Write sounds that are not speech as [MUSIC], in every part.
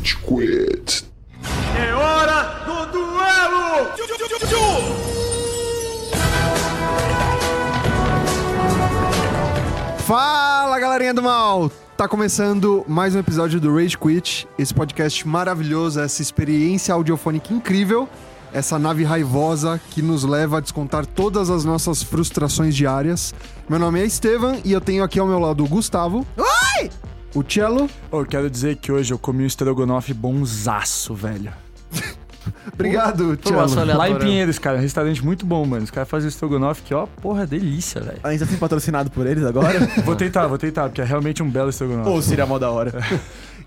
Rage Quit. É hora do duelo! Fala galerinha do mal! Tá começando mais um episódio do Rage Quit, esse podcast maravilhoso, essa experiência audiofônica incrível, essa nave raivosa que nos leva a descontar todas as nossas frustrações diárias. Meu nome é Estevam e eu tenho aqui ao meu lado o Gustavo. Oi! O Cello. Eu quero dizer que hoje eu comi um estrogonofe bonzaço, velho. [LAUGHS] Obrigado, Cello. Lá em. Pinheiros, cara, um restaurante muito bom, mano. Os caras fazem estrogonofe que, ó, porra, delícia, velho. A gente tá sendo patrocinado por eles agora? [LAUGHS] Vou tentar, vou tentar, porque é realmente um belo estrogonofe. Ou seria mó da hora?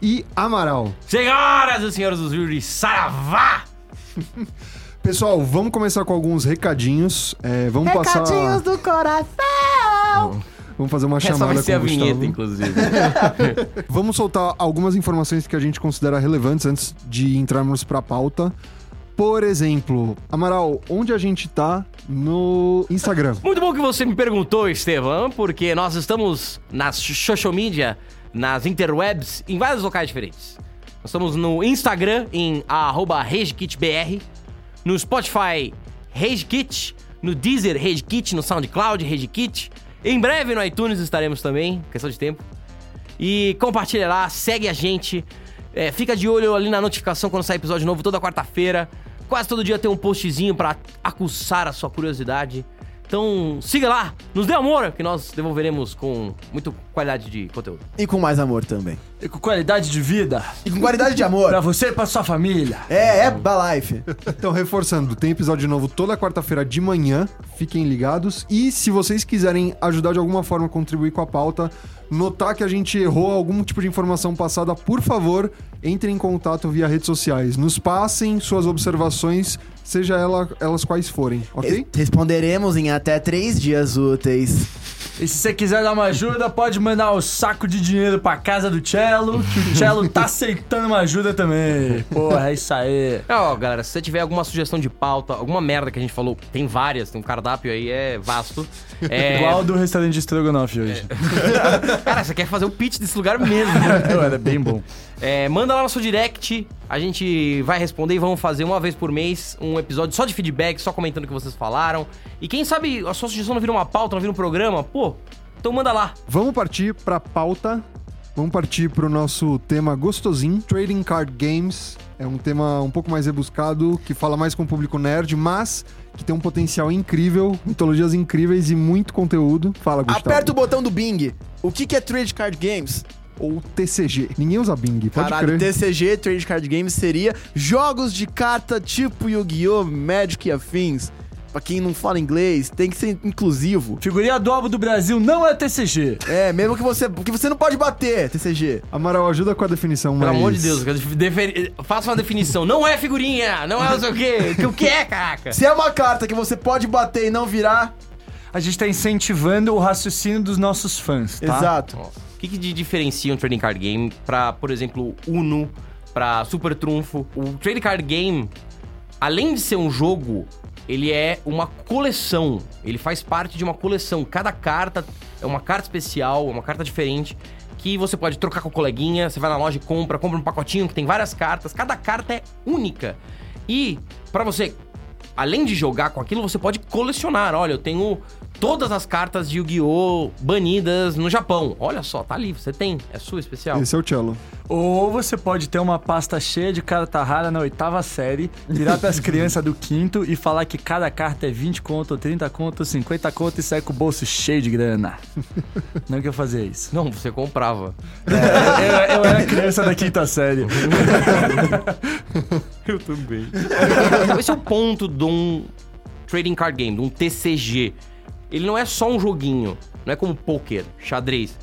E Amaral. Senhoras e senhores do júri, saravá! Pessoal, vamos começar com alguns recadinhos. É, vamos passar. do coração! Vamos fazer uma Essa chamada vai ser com a Gustavo. vinheta, inclusive. [LAUGHS] Vamos soltar algumas informações que a gente considera relevantes antes de entrarmos pra pauta. Por exemplo, Amaral, onde a gente tá no Instagram? Muito bom que você me perguntou, Estevam, porque nós estamos nas social media, nas interwebs, em vários locais diferentes. Nós estamos no Instagram, em RageKitBR, no Spotify, RageKit, no Deezer, RageKit, no SoundCloud, RageKit. Em breve no iTunes estaremos também, questão de tempo. E compartilha lá, segue a gente. É, fica de olho ali na notificação quando sair episódio novo toda quarta-feira. Quase todo dia tem um postzinho pra acuçar a sua curiosidade. Então siga lá, nos dê amor, que nós devolveremos com muita qualidade de conteúdo. E com mais amor também. E com qualidade de vida, E com qualidade de amor. pra você e pra sua família. É, é da life. Então, reforçando, tem episódio novo toda quarta-feira de manhã. Fiquem ligados. E se vocês quiserem ajudar de alguma forma a contribuir com a pauta, notar que a gente errou algum tipo de informação passada, por favor, entrem em contato via redes sociais. Nos passem suas observações, seja ela- elas quais forem, ok? Res- Responderemos em até três dias úteis. E se você quiser dar uma ajuda, pode mandar o saco de dinheiro pra casa do Cello, que o Cello tá [LAUGHS] aceitando uma ajuda também. Porra, é isso aí. É, Ó, galera, se você tiver alguma sugestão de pauta, alguma merda que a gente falou, tem várias, tem um cardápio aí, é vasto. É... [LAUGHS] Igual do restaurante de estrogonofe hoje. [LAUGHS] Cara, você quer fazer o pitch desse lugar mesmo. Era bem bom. É, manda lá no seu direct, a gente vai responder e vamos fazer uma vez por mês um episódio só de feedback, só comentando o que vocês falaram. E quem sabe a sua sugestão não vira uma pauta, não vira um programa, pô, então manda lá. Vamos partir pra pauta. Vamos partir pro nosso tema gostosinho. Trading Card Games é um tema um pouco mais rebuscado, que fala mais com o público nerd, mas que tem um potencial incrível, mitologias incríveis e muito conteúdo. Fala, Gustavo. Aperta o botão do Bing. O que, que é Trade Card Games? Ou TCG. Ninguém usa Bing, pode Caralho, crer. TCG, Trade Card Games, seria jogos de carta tipo Yu-Gi-Oh!, Magic e afins. Pra quem não fala inglês, tem que ser inclusivo. Figurinha do álbum do Brasil não é TCG. É, mesmo que você. Porque você não pode bater, TCG. Amaral, ajuda com a definição, Pelo mas... amor de Deus, faça uma definição. Não é figurinha, não é não sei o quê. Que o que é, caraca? Se é uma carta que você pode bater e não virar, A gente tá incentivando o raciocínio dos nossos fãs, tá? exato. O que, que de- diferencia um trading card game pra, por exemplo, Uno, pra Super Trunfo? O trading card game, além de ser um jogo, ele é uma coleção. Ele faz parte de uma coleção. Cada carta é uma carta especial, uma carta diferente. Que você pode trocar com o coleguinha, você vai na loja e compra, compra um pacotinho que tem várias cartas. Cada carta é única. E pra você além de jogar com aquilo, você pode colecionar. Olha, eu tenho todas as cartas de Yu-Gi-Oh! banidas no Japão. Olha só, tá ali, você tem. É sua especial. Esse é o cello. Ou você pode ter uma pasta cheia de carta rara na oitava série, virar pras [LAUGHS] crianças do quinto e falar que cada carta é 20 conto, 30 conto, 50 conto e sair com o bolso cheio de grana. [LAUGHS] Não que eu fazia isso. Não, você comprava. Eu, eu era criança da quinta série. [LAUGHS] Eu também. Esse é o ponto de um trading card game, de um TCG. Ele não é só um joguinho, não é como poker, xadrez.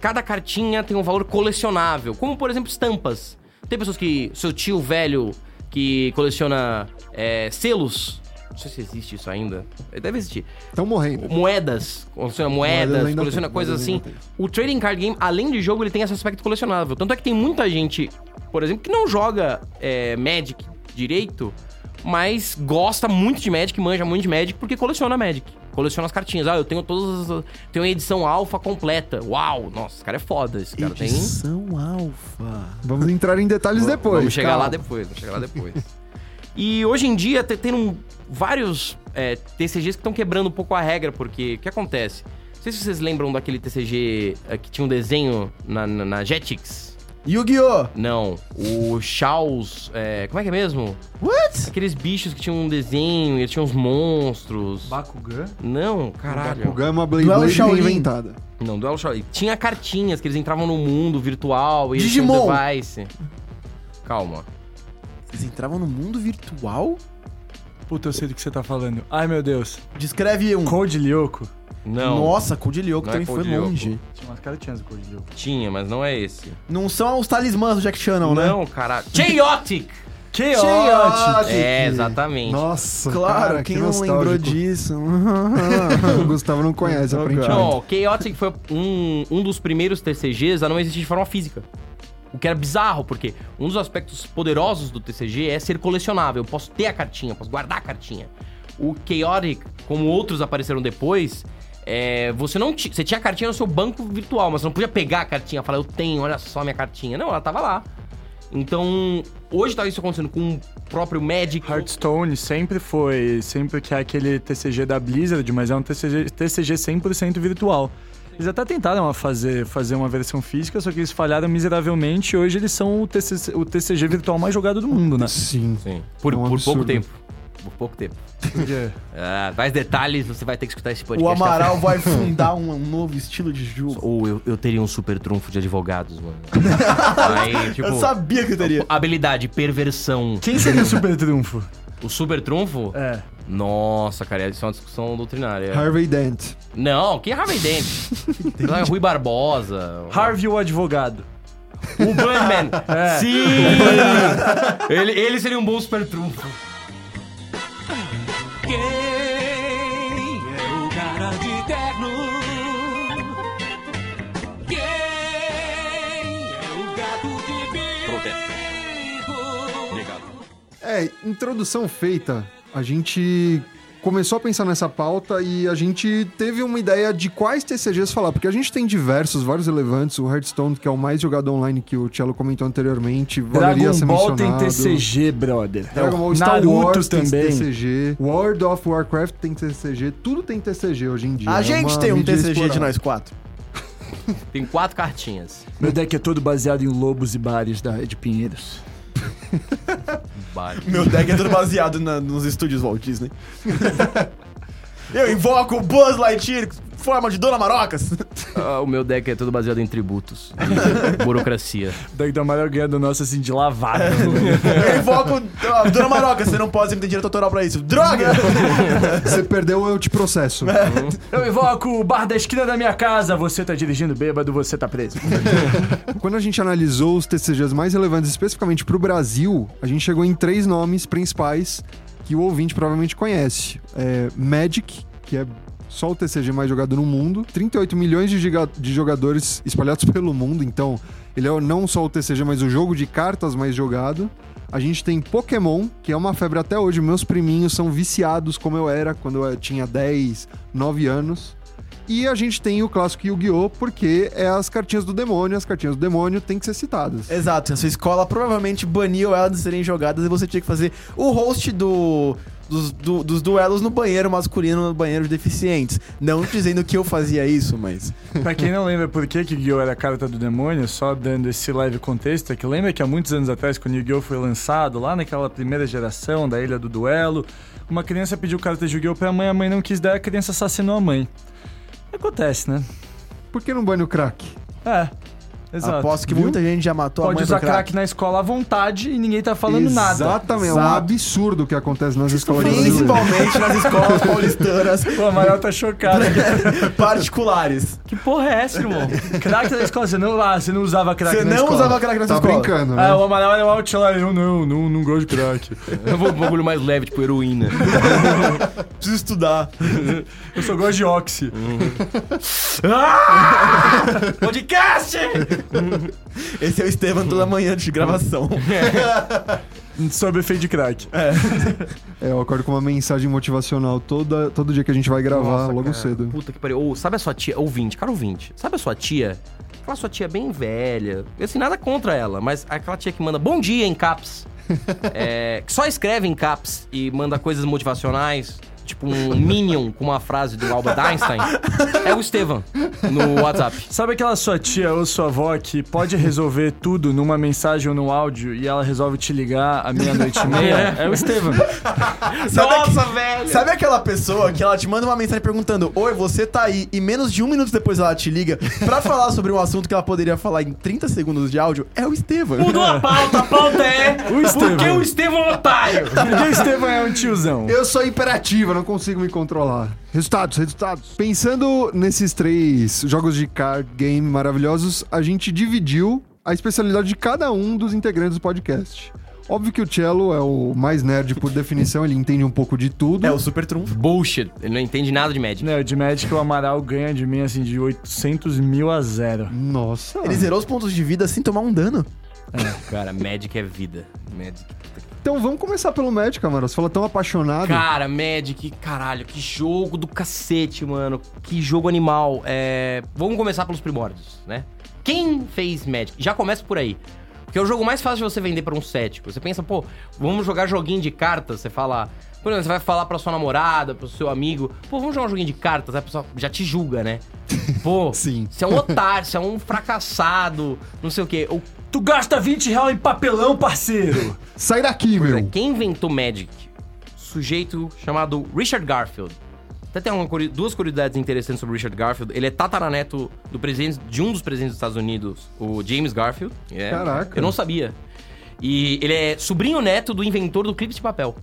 Cada cartinha tem um valor colecionável, como por exemplo estampas. Tem pessoas que. Seu tio velho que coleciona é, selos. Não sei se existe isso ainda. Deve existir. Estão morrendo. moedas, coleciona Moedas moedas, coleciona tem, coisas assim. O trading card game, além de jogo, ele tem esse aspecto colecionável. Tanto é que tem muita gente, por exemplo, que não joga é, Magic direito, mas gosta muito de Magic, manja muito de Magic, porque coleciona Magic. Coleciona as cartinhas. Ah, eu tenho todas as. Tenho a edição alfa completa. Uau! Nossa, esse cara é foda. Esse cara tem. Edição alfa. Vamos entrar em detalhes depois. Vamos chegar calma. lá depois, vamos chegar lá depois. e hoje em dia tem, tem um- vários é, TCGs que estão quebrando um pouco a regra, porque o que acontece? Não sei se vocês lembram daquele TCG é, que tinha um desenho na, na, na Jetix. Yu-Gi-Oh! Não, o Chaos. é, como é que é mesmo? What? Aqueles bichos que tinham um desenho, eles tinham uns monstros. Bakugan? Não, caralho. Gama Blade Duelo Blade Shaolin. reinventada. Não, Duelo Shaolin. Tinha cartinhas que eles entravam no mundo virtual e eles Digimon. um device. Calma. Eles entravam no mundo virtual? Puta, eu sei do que você tá falando. Ai, meu Deus. Descreve um. Code Lyoko. Não. Nossa, Code Lyoko Não é também foi Code Lyoko. longe. Tinha umas cartinhas do Code Lyoko. Tinha, mas não é esse. Não são os talismãs do Jack Chan, não, né? Não, caralho. Chaotic! Chaotic! É, exatamente. Nossa, Claro, cara, quem que não lembrou nostálgico. disso? [LAUGHS] o Gustavo não conhece, aparentemente. Não, Chaotic foi um, um dos primeiros TCGs a não existir de forma física. O que era bizarro, porque um dos aspectos poderosos do TCG é ser colecionável. Eu posso ter a cartinha, eu posso guardar a cartinha. O Chaotic, como outros apareceram depois, é, você não você tinha a cartinha no seu banco virtual, mas você não podia pegar a cartinha e falar, eu tenho, olha só minha cartinha. Não, ela tava lá. Então, hoje tá isso acontecendo com o próprio Magic. Hearthstone sempre foi, sempre que é aquele TCG da Blizzard, mas é um TCG, TCG 100% virtual. Eles até tentaram fazer, fazer uma versão física, só que eles falharam miseravelmente e hoje eles são o TCG, o TCG virtual mais jogado do mundo, né? Sim. Sim. Por, É um por pouco tempo. Por pouco tempo. [LAUGHS] Ah, mais detalhes, você vai ter que escutar esse podcast. O Amaral tá? vai fundar um, um novo estilo de jogo. Ou eu, eu teria um super trunfo de advogados, mano. [LAUGHS] Aí, tipo, Eu sabia que teria. habilidade, perversão. Quem seria o super trunfo? O super trunfo? É. Nossa, cara, isso é uma discussão doutrinária. Harvey Dent. Não, que Harvey Dent? [LAUGHS] É Rui Barbosa. Harvey o advogado. O Bunnyman. É. Sim! ele, ele seria um bom super trunfo. Quem é o cara de terno? Quem é o gato de bico? Obrigado. É, introdução feita, a gente começou a pensar nessa pauta e a gente teve uma ideia de quais TCGs falar, porque a gente tem diversos, vários relevantes, o Hearthstone, que é o mais jogado online que o Cello comentou anteriormente, valeria Dragon ser Ball tem mencionado. TCG, brother. Dragon Ball Star Naruto Wars tem também. TCG, World of Warcraft tem TCG, tudo tem TCG hoje em dia. A é gente tem um TCG de explorada. nós quatro. Tem quatro cartinhas. Meu deck é todo baseado em lobos e bares da, de Pinheiros. [LAUGHS] Meu deck é todo baseado na- nos estúdios Walt Disney. [LAUGHS] Eu invoco o Buzz Lightyear, forma de Dona Marocas. [LAUGHS] Ah, o meu deck é todo baseado em tributos. e [LAUGHS] burocracia. O deck do Amarelo ganha do nosso assim de lavada. [LAUGHS] Eu invoco Dona Marocas, você não pode, você não tem direito autoral pra isso. Droga! Você perdeu, eu te processo. Eu invoco o bar da esquina da minha casa. Você tá dirigindo bêbado, você tá preso. Quando a gente analisou os TCGs mais relevantes especificamente para o Brasil, a gente chegou em três nomes principais que o ouvinte provavelmente conhece. É Magic, que é só o TCG mais jogado no mundo, 38 milhões de, de jogadores espalhados [LAUGHS] pelo mundo, então ele é não só o TCG, mas o jogo de cartas mais jogado. A gente tem Pokémon, que é uma febre até hoje. Meus priminhos são viciados como eu era quando eu tinha 10, 9 anos. E a gente tem o clássico Yu-Gi-Oh! porque é as cartinhas do demônio, as cartinhas do demônio têm que ser citadas. Exato, a sua escola provavelmente baniu elas de serem jogadas e você tinha que fazer o host do, dos, do- dos duelos no banheiro masculino, no banheiro de deficientes. Não dizendo que eu fazia isso, mas. [LAUGHS] pra quem não lembra por que que Yu-Gi-Oh! era a carta do demônio, só dando esse leve contexto, é que lembra que há muitos anos atrás, quando Yu-Gi-Oh! foi lançado, lá naquela primeira geração da Ilha do Duelo, uma criança pediu carta de Yu-Gi-Oh! pra mãe, a mãe não quis dar, a criança assassinou a mãe. Acontece, né? Por que não bane o crack? É, exato. Aposto que Viu? muita gente já matou a Pode mãe usar crack. crack na escola à vontade e ninguém tá falando nada. Exatamente, é um absurdo o que acontece nas escolas. Principalmente nas escolas paulistanas O Amaral tá chocado. [LAUGHS] particulares. que porra é essa, irmão? crack na escola, você não, ah, você não usava crack Você na não escola. usava crack na sua Tá escola. brincando, né? Ah, o Amaral era o outlier. Eu não, não, não gosto de crack. Eu vou um bagulho mais leve, tipo heroína. [LAUGHS] Preciso estudar. Eu só gosto de oxi. Podcast! Esse é o Estevam toda manhã de gravação. Sobre efeito de crack. É, eu acordo com uma mensagem motivacional toda, todo dia que a gente vai gravar, Nossa, logo cara, cedo. Puta que pariu. Ou, sabe a sua tia, ouvinte, cara ouvinte, sabe a sua tia? Aquela sua tia bem velha. Assim, nada contra ela, mas aquela tia que manda bom dia em caps. [LAUGHS] é, que só escreve em caps e manda coisas motivacionais. Tipo um Minion com uma frase do Albert Einstein. É o Estevam no WhatsApp. Sabe aquela sua tia ou sua avó que pode resolver tudo numa mensagem ou no áudio e ela resolve te ligar à meia-noite e meia? É o Estevam. Nossa, velho! Sabe aquela pessoa que ela te manda uma mensagem perguntando: Oi, você tá aí? E menos de um minuto depois ela te liga pra falar sobre um assunto que ela poderia falar em 30 segundos de áudio? É o Estevam. Mudou a pauta, a pauta é O Estevam. Porque o Estevam é um otário. Porque o Estevam é um tiozão. Eu sou imperativa, não consigo me controlar. Resultados, resultados. Pensando nesses três jogos de card game maravilhosos, a gente dividiu a especialidade de cada um dos integrantes do podcast. Óbvio que o Cello é o mais nerd por definição, ele entende um pouco de tudo. É o super trunfo. Bullshit. Ele não entende nada de Magic. Não, de Magic o Amaral ganha de mim assim de 800 mil a zero. Nossa. Ele zerou os pontos de vida sem tomar um dano. Cara, Magic é vida. Magic. Então vamos começar pelo Magic, Amaro. Você fala tão apaixonado. Cara, Magic, caralho, que jogo do cacete, mano. Que jogo animal. É... Vamos começar pelos primórdios, né? Quem fez Magic? Já começa por aí. Porque é o jogo mais fácil de você vender pra um cético. Você pensa, pô, vamos jogar joguinho de cartas. Você fala. Por exemplo, você vai falar pra sua namorada, pro seu amigo, pô, vamos jogar um joguinho de cartas. Aí a pessoa já te julga, né? [LAUGHS] Pô, Sim. você é um otário, você é um fracassado, não sei o quê. O Tu gasta 20 reais em papelão, parceiro! Sai daqui, Pois é, meu. quem inventou Magic? Sujeito chamado Richard Garfield. Até tem uma duas curiosidades interessantes sobre Richard Garfield. Ele é tataraneto do presidente, de um dos presidentes dos Estados Unidos, o James Garfield. É, Caraca. Eu não sabia. E ele é sobrinho neto do inventor do clipe de papel.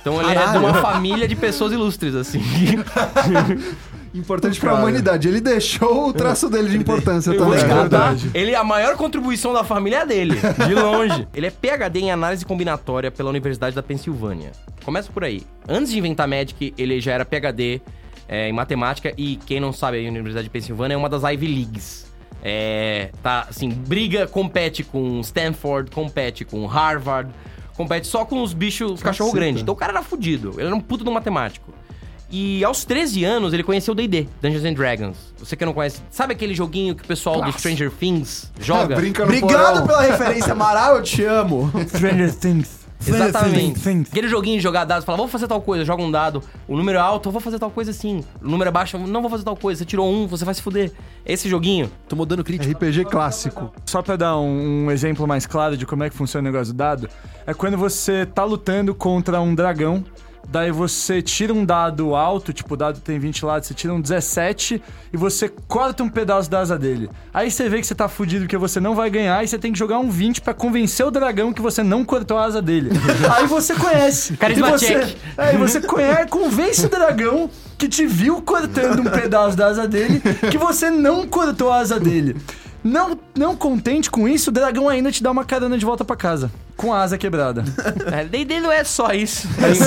Então ele é de uma família de pessoas ilustres, assim. [LAUGHS] Importante pra Cara. humanidade. Ele deixou o traço dele de importância também. Contar, verdade. ele, a maior contribuição da família é dele, de longe. [LAUGHS] ele é PhD em análise combinatória pela Universidade da Pensilvânia. Começa por aí. Antes de inventar Magic, ele já era PhD é, em matemática e, quem não sabe, a Universidade de Pensilvânia é uma das Ivy Leagues. É, tá, assim, briga, compete com Stanford, compete com Harvard, compete só com os bichos, os cachorro grande. Então o cara era fudido, ele era um puto do matemático. E aos 13 anos ele conheceu o D&D, Dungeons and Dragons. Você que não conhece, sabe aquele joguinho que o pessoal do Clássico. Stranger Things joga? Brinca no Obrigado porão. pela referência, Amaral, eu te amo. [LAUGHS] Stranger Things. Exatamente. Things. Aquele joguinho de jogar dados, fala, vou fazer tal coisa, joga um dado. O número é alto, eu vou fazer tal coisa assim. O número é baixo, eu não vou fazer tal coisa. Você tirou um, você vai se fuder. Esse joguinho. Tomou dano crítico. RPG clássico. Só pra dar um, um exemplo mais claro de como é que funciona o negócio do dado, é quando você tá lutando contra um dragão, daí você tira um dado alto, tipo o dado tem 20 lados, você tira um 17 e você corta um pedaço da asa dele. Aí você vê que você tá fudido porque você não vai ganhar e você tem que jogar um 20 pra convencer o dragão que você não cortou a asa dele. [LAUGHS] Aí você conhece. [LAUGHS] Carisma e você, check. É, você conhece, convence o dragão que te viu cortando um pedaço da asa dele, que você não cortou a asa dele. Não, não contente com isso, o dragão ainda te dá uma carona de volta pra casa. Com a asa quebrada. É, D&D não é só isso. Mas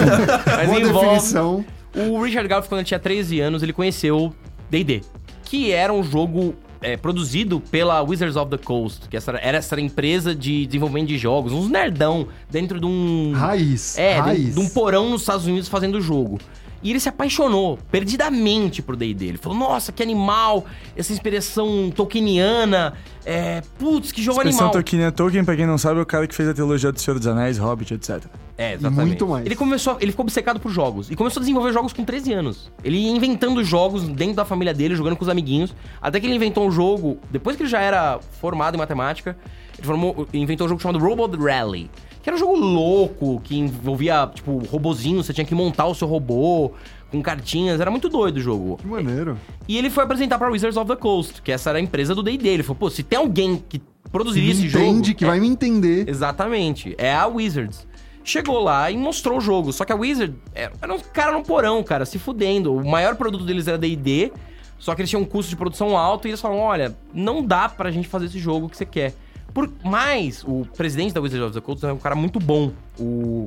Boa envolve... definição. O Richard Garfield, quando tinha 13 anos, ele conheceu D&D, que era um jogo é, produzido pela Wizards of the Coast, que essa, era essa empresa de desenvolvimento de jogos, uns nerdão dentro de um... Raiz. É, de, raiz. um- de um porão nos Estados Unidos fazendo o jogo. E ele se apaixonou perdidamente pro D&D. Ele falou, nossa, que animal, essa inspiração tolkieniana, é, putz, que jogo Expressão animal. Tolkien Tolkien, pra quem não sabe, é o cara que fez a trilogia do Senhor dos Anéis, Hobbit, etc. É, exatamente. muito mais. Ele começou, ele ficou obcecado por jogos e começou a desenvolver jogos com 13 anos. Ele ia inventando jogos dentro da família dele, jogando com os amiguinhos, até que ele inventou um jogo, depois que ele já era formado em matemática, ele formou, inventou um jogo chamado Robot Rally, que era um jogo louco, que envolvia, tipo, robozinho, você tinha que montar o seu robô com cartinhas, era muito doido o jogo. Que maneiro. E ele foi apresentar pra Wizards of the Coast, que essa era a empresa do D&D. Ele falou, pô, se tem alguém que produziria esse jogo... Entende que é- vai me entender. Exatamente. É a Wizards. Chegou lá e mostrou o jogo. Só que a Wizard era, era um cara no porão, cara, se fudendo. O maior produto deles era D&D, só que eles tinham um custo de produção alto e eles falaram, olha, não dá pra gente fazer esse jogo que você quer. Por, mas o presidente da Wizards of the Coast é um cara muito bom, o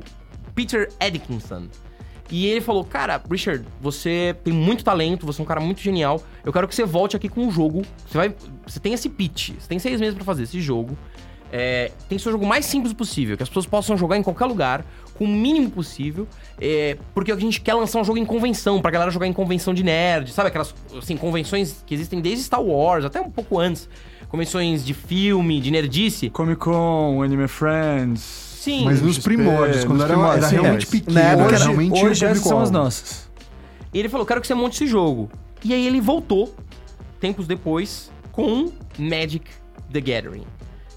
Peter Edkinson. E ele falou, cara, Richard, você tem muito talento, você é um cara muito genial. Eu quero que você volte aqui com um jogo. Você vai, você tem esse pitch, você tem seis meses pra fazer esse jogo. É, tem que ser o jogo mais simples possível, que as pessoas possam jogar em qualquer lugar, com o mínimo possível, é, porque a gente quer lançar um jogo em convenção, pra galera jogar em convenção de nerd, sabe aquelas assim, convenções que existem desde Star Wars, até um pouco antes. Convenções de filme, de nerdice. Comic Con, Anime Friends. Sim, Mas nos XP, primórdios, quando nos era, primórdios, era realmente é. pequeno, Na época realmente hoje essas são as nossas. E ele falou, quero que você monte esse jogo. E aí ele voltou, tempos depois, com Magic the Gathering.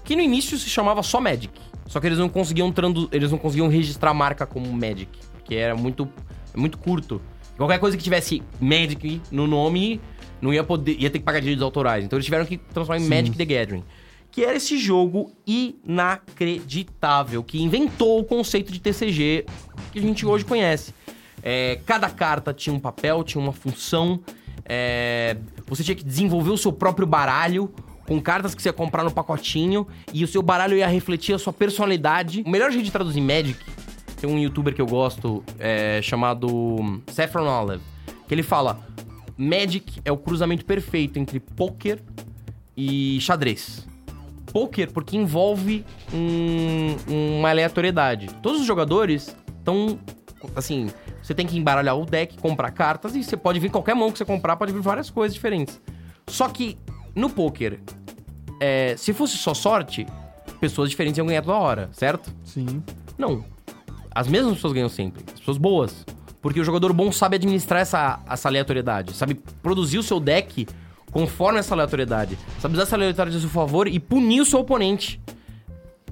Que no início se chamava só Magic. Só que eles não conseguiam tradu- eles não conseguiam registrar a marca como Magic. Porque era muito, muito curto. Qualquer coisa que tivesse Magic no nome, não ia poder. ia ter que pagar direitos autorais. Então eles tiveram que transformar em Magic the Gathering. Que era esse jogo inacreditável, que inventou o conceito de TCG que a gente hoje conhece. É, cada carta tinha um papel, tinha uma função. é, você tinha que desenvolver o seu próprio baralho com cartas que você ia comprar no pacotinho e o seu baralho ia refletir a sua personalidade. O melhor jeito de traduzir Magic tem um youtuber que eu gosto é, chamado Saffron Olive, que ele fala: Magic é o cruzamento perfeito entre poker e xadrez. Poker porque envolve um- uma aleatoriedade. Todos os jogadores estão assim, você tem que embaralhar o deck, comprar cartas e você pode vir qualquer mão que você comprar, pode vir várias coisas diferentes. Só que no poker, é, se fosse só sorte, pessoas diferentes iam ganhar toda hora, certo? Sim. Não. As mesmas pessoas ganham sempre. As pessoas boas. Porque o jogador bom sabe administrar essa, essa aleatoriedade. Sabe produzir o seu deck conforme essa aleatoriedade. Sabe usar essa aleatoriedade a seu favor e punir o seu oponente.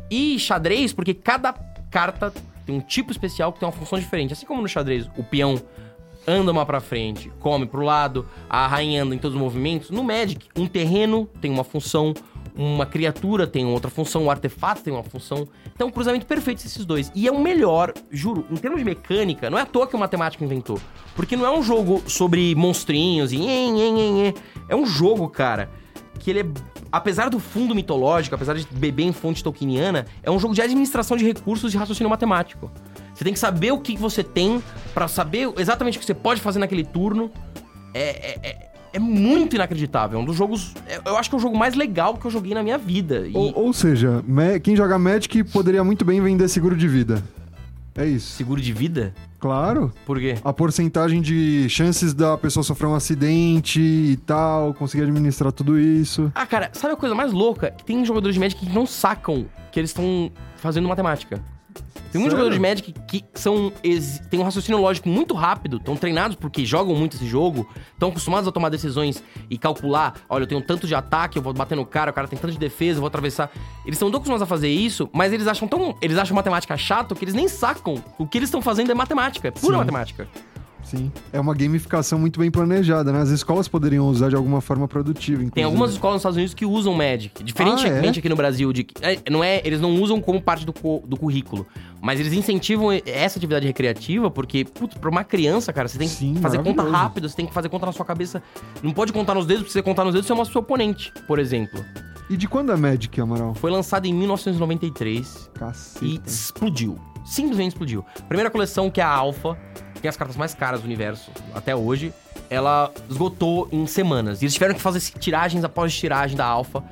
E xadrez, porque cada carta tem um tipo especial que tem uma função diferente. Assim como no xadrez, o peão anda uma pra frente, come pro lado, a rainha anda em todos os movimentos. No Magic, um terreno tem uma função, uma criatura tem outra função, um artefato tem uma função. Então, um cruzamento perfeito desses dois. E é o melhor, juro, em termos de mecânica, não é à toa que o matemático inventou. Porque não é um jogo sobre monstrinhos e. É um jogo, cara, que ele é. Apesar do fundo mitológico, apesar de beber em fonte tolkieniana, é um jogo de administração de recursos de raciocínio matemático. Você tem que saber o que você tem pra saber exatamente o que você pode fazer naquele turno. É, é, é, é muito inacreditável. É um dos jogos. é- Eu acho que é o jogo mais legal que eu joguei na minha vida. E Ou, ou seja, quem joga Magic poderia muito bem vender seguro de vida. É isso. seguro de vida? Claro. Por quê? A porcentagem de chances da pessoa sofrer um acidente e tal, conseguir administrar tudo isso. Ah, cara, sabe a coisa mais louca? Que tem jogadores de Magic que não sacam que eles estão fazendo matemática. Tem muitos Sério? jogadores de Magic que são têm um raciocínio lógico muito rápido, estão treinados porque jogam muito esse jogo, estão acostumados a tomar decisões e calcular, olha, eu tenho tanto de ataque, eu vou bater no cara, o cara tem tanto de defesa, eu vou atravessar. Eles estão tão acostumados a fazer isso, mas eles acham tão, eles acham matemática chato que eles nem sacam. O que eles estão fazendo é matemática, é pura Sim. matemática. Sim. É uma gamificação muito bem planejada, né? As escolas poderiam usar de alguma forma produtiva, inclusive. Tem algumas escolas nos Estados Unidos que usam Magic. Diferentemente Ah, é? aqui no Brasil, de, é, não é, eles não usam como parte do, do currículo. Mas eles incentivam essa atividade recreativa, porque, putz, pra uma criança, cara, você tem que Sim, fazer conta rápida, você tem que fazer conta na sua cabeça. Não pode contar nos dedos, porque você contar nos dedos, você mostra o seu oponente, por exemplo. E de quando é Magic, Amaral? Foi lançado em 1993 Caceta. e explodiu. Simplesmente explodiu. Primeira coleção, que é a Alpha, que tem as cartas mais caras do universo até hoje, ela esgotou em semanas. E eles tiveram que fazer tiragens após tiragem da Alpha.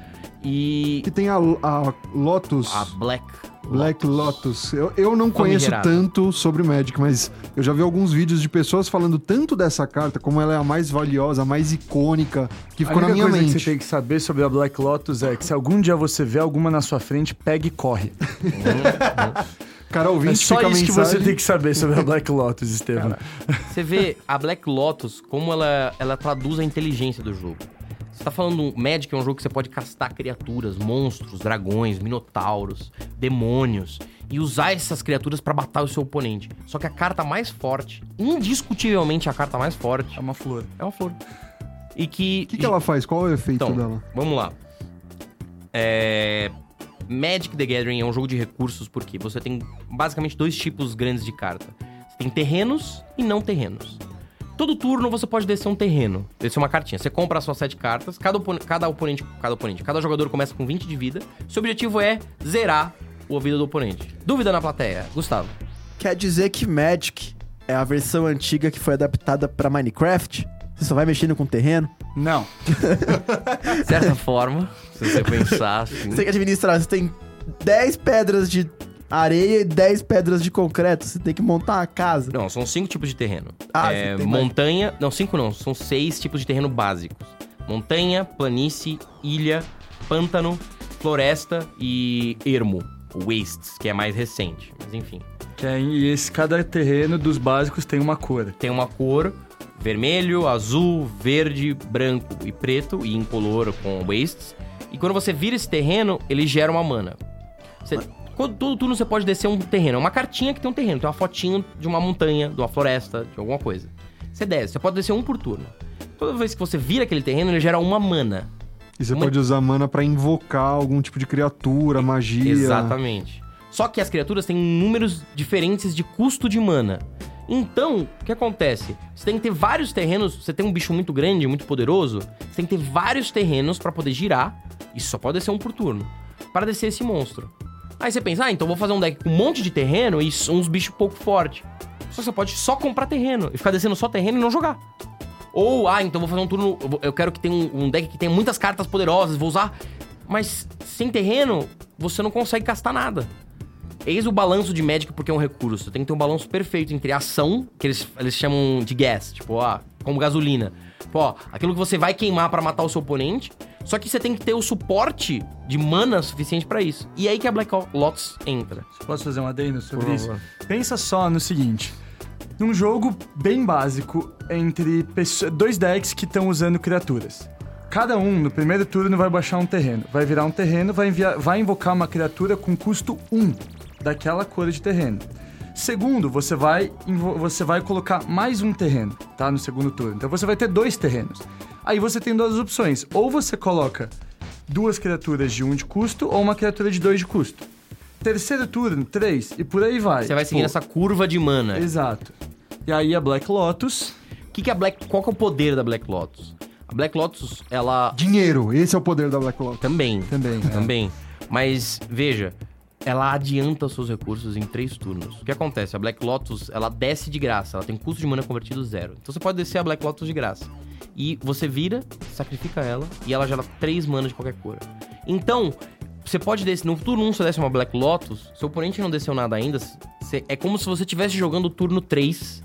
E Que tem a, a Lotus. a Black. Black Lotus. Eu, eu não conheço tanto sobre Magic, mas eu já vi alguns vídeos de pessoas falando tanto dessa carta, como ela é a mais valiosa, a mais icônica, que A ficou na única minha coisa mente. que você tem que saber sobre a Black Lotus é que se algum dia você vê alguma na sua frente, pegue e corre. [LAUGHS] Cara, É ouvinte, só fica a isso que você tem que saber sobre a Black Lotus, [LAUGHS] Estevam. Você vê a Black Lotus, como ela, ela traduz a inteligência do jogo. Você tá falando, Magic é um jogo que você pode castar criaturas, monstros, dragões, minotauros, demônios, e usar essas criaturas pra matar o seu oponente. Só que a carta mais forte, indiscutivelmente a carta mais forte, É uma flor. é uma flor. E que... O que, que ela faz? Qual é o efeito Então, dela? vamos lá. É... Magic the Gathering é um jogo de recursos porque você tem basicamente dois tipos grandes de carta. Você tem terrenos e não terrenos. Todo turno você pode descer um terreno, descer uma cartinha. Você compra as suas sete cartas, cada, opon- cada oponente, cada oponente, cada jogador começa com 20 de vida. Seu objetivo é zerar a vida do oponente. Dúvida na plateia, Gustavo. Quer dizer que Magic é a versão antiga que foi adaptada pra Minecraft? Você só vai mexendo com o terreno? Não. De [LAUGHS] certa forma, se você pensar [LAUGHS] assim. Você tem que administrar, você tem 10 pedras de areia e 10 pedras de concreto. Você tem que montar uma casa. Não, são cinco tipos de terreno. Ah, é, tem mais. montanha. Não, cinco não. São seis tipos de terreno básicos: montanha, planície, ilha, pântano, floresta e ermo. Wastes, que é mais recente. Mas enfim. Que é, e esse, cada terreno dos básicos tem uma cor. Tem uma cor vermelho, azul, verde, branco e preto, e incolor com wastes. E quando você vira esse terreno, ele gera uma mana. Você, quando- todo turno você pode descer um terreno. É uma cartinha que tem um terreno. Tem uma fotinho de uma montanha, de uma floresta, de alguma coisa. Você desce. Você pode descer um por turno. Toda vez que você vira aquele terreno, ele gera uma mana. E você Uma- pode usar mana pra invocar algum tipo de criatura, magia. Exatamente. Só que as criaturas têm números diferentes de custo de mana. Então, o que acontece? Você tem que ter vários terrenos. Você tem um bicho muito grande, muito poderoso. Você tem que ter vários terrenos pra poder girar. Isso só pode descer um por turno. Para descer esse monstro. Aí você pensa, ah, então vou fazer um deck com um monte de terreno e uns bichos pouco fortes. Só você pode só comprar terreno e ficar descendo só terreno e não jogar. Ou, ah, então vou fazer um turno. Eu quero que tenha um, um deck que tenha muitas cartas poderosas, vou usar. Mas sem terreno, você não consegue gastar nada. Eis o balanço de Magic porque é um recurso. Tem que ter um balanço perfeito entre ação, que eles, eles chamam de gas, tipo, ah, como gasolina. Pô, ó, aquilo que você vai queimar pra matar o seu oponente. Só que você tem que ter o suporte de mana suficiente pra isso. E é aí que a Black Lotus entra. Posso fazer um adendo sobre Por isso? favor. Pensa só no seguinte. Num jogo bem básico entre dois decks que estão usando criaturas. Cada um, no primeiro turno, vai baixar um terreno. Vai virar um terreno, vai, enviar- vai invocar uma criatura com custo 1 daquela cor de terreno. Segundo, você vai, você vai colocar mais um terreno, tá? No segundo turno. Então você vai ter dois terrenos. Aí você tem duas opções. Ou você coloca duas criaturas de um de custo, ou uma criatura de dois de custo. Terceiro turno, três, e por aí vai. Você vai seguindo Pô, essa curva de mana. Exato. E aí a Black Lotus. O que, que a Black. Qual que é o poder da Black Lotus? A Black Lotus, ela. Dinheiro, esse é o poder da Black Lotus. Também. Também, é. Também. Mas, veja, ela adianta os seus recursos em três turnos. O que acontece? A Black Lotus, ela desce de graça. Ela tem custo de mana convertido zero. Então você pode descer a Black Lotus de graça. E você vira, sacrifica ela, e ela gera três mana de qualquer cor. Então, você pode descer... No turno 1 você desce uma Black Lotus, seu oponente não desceu nada ainda, você- é como se você estivesse jogando o turno 3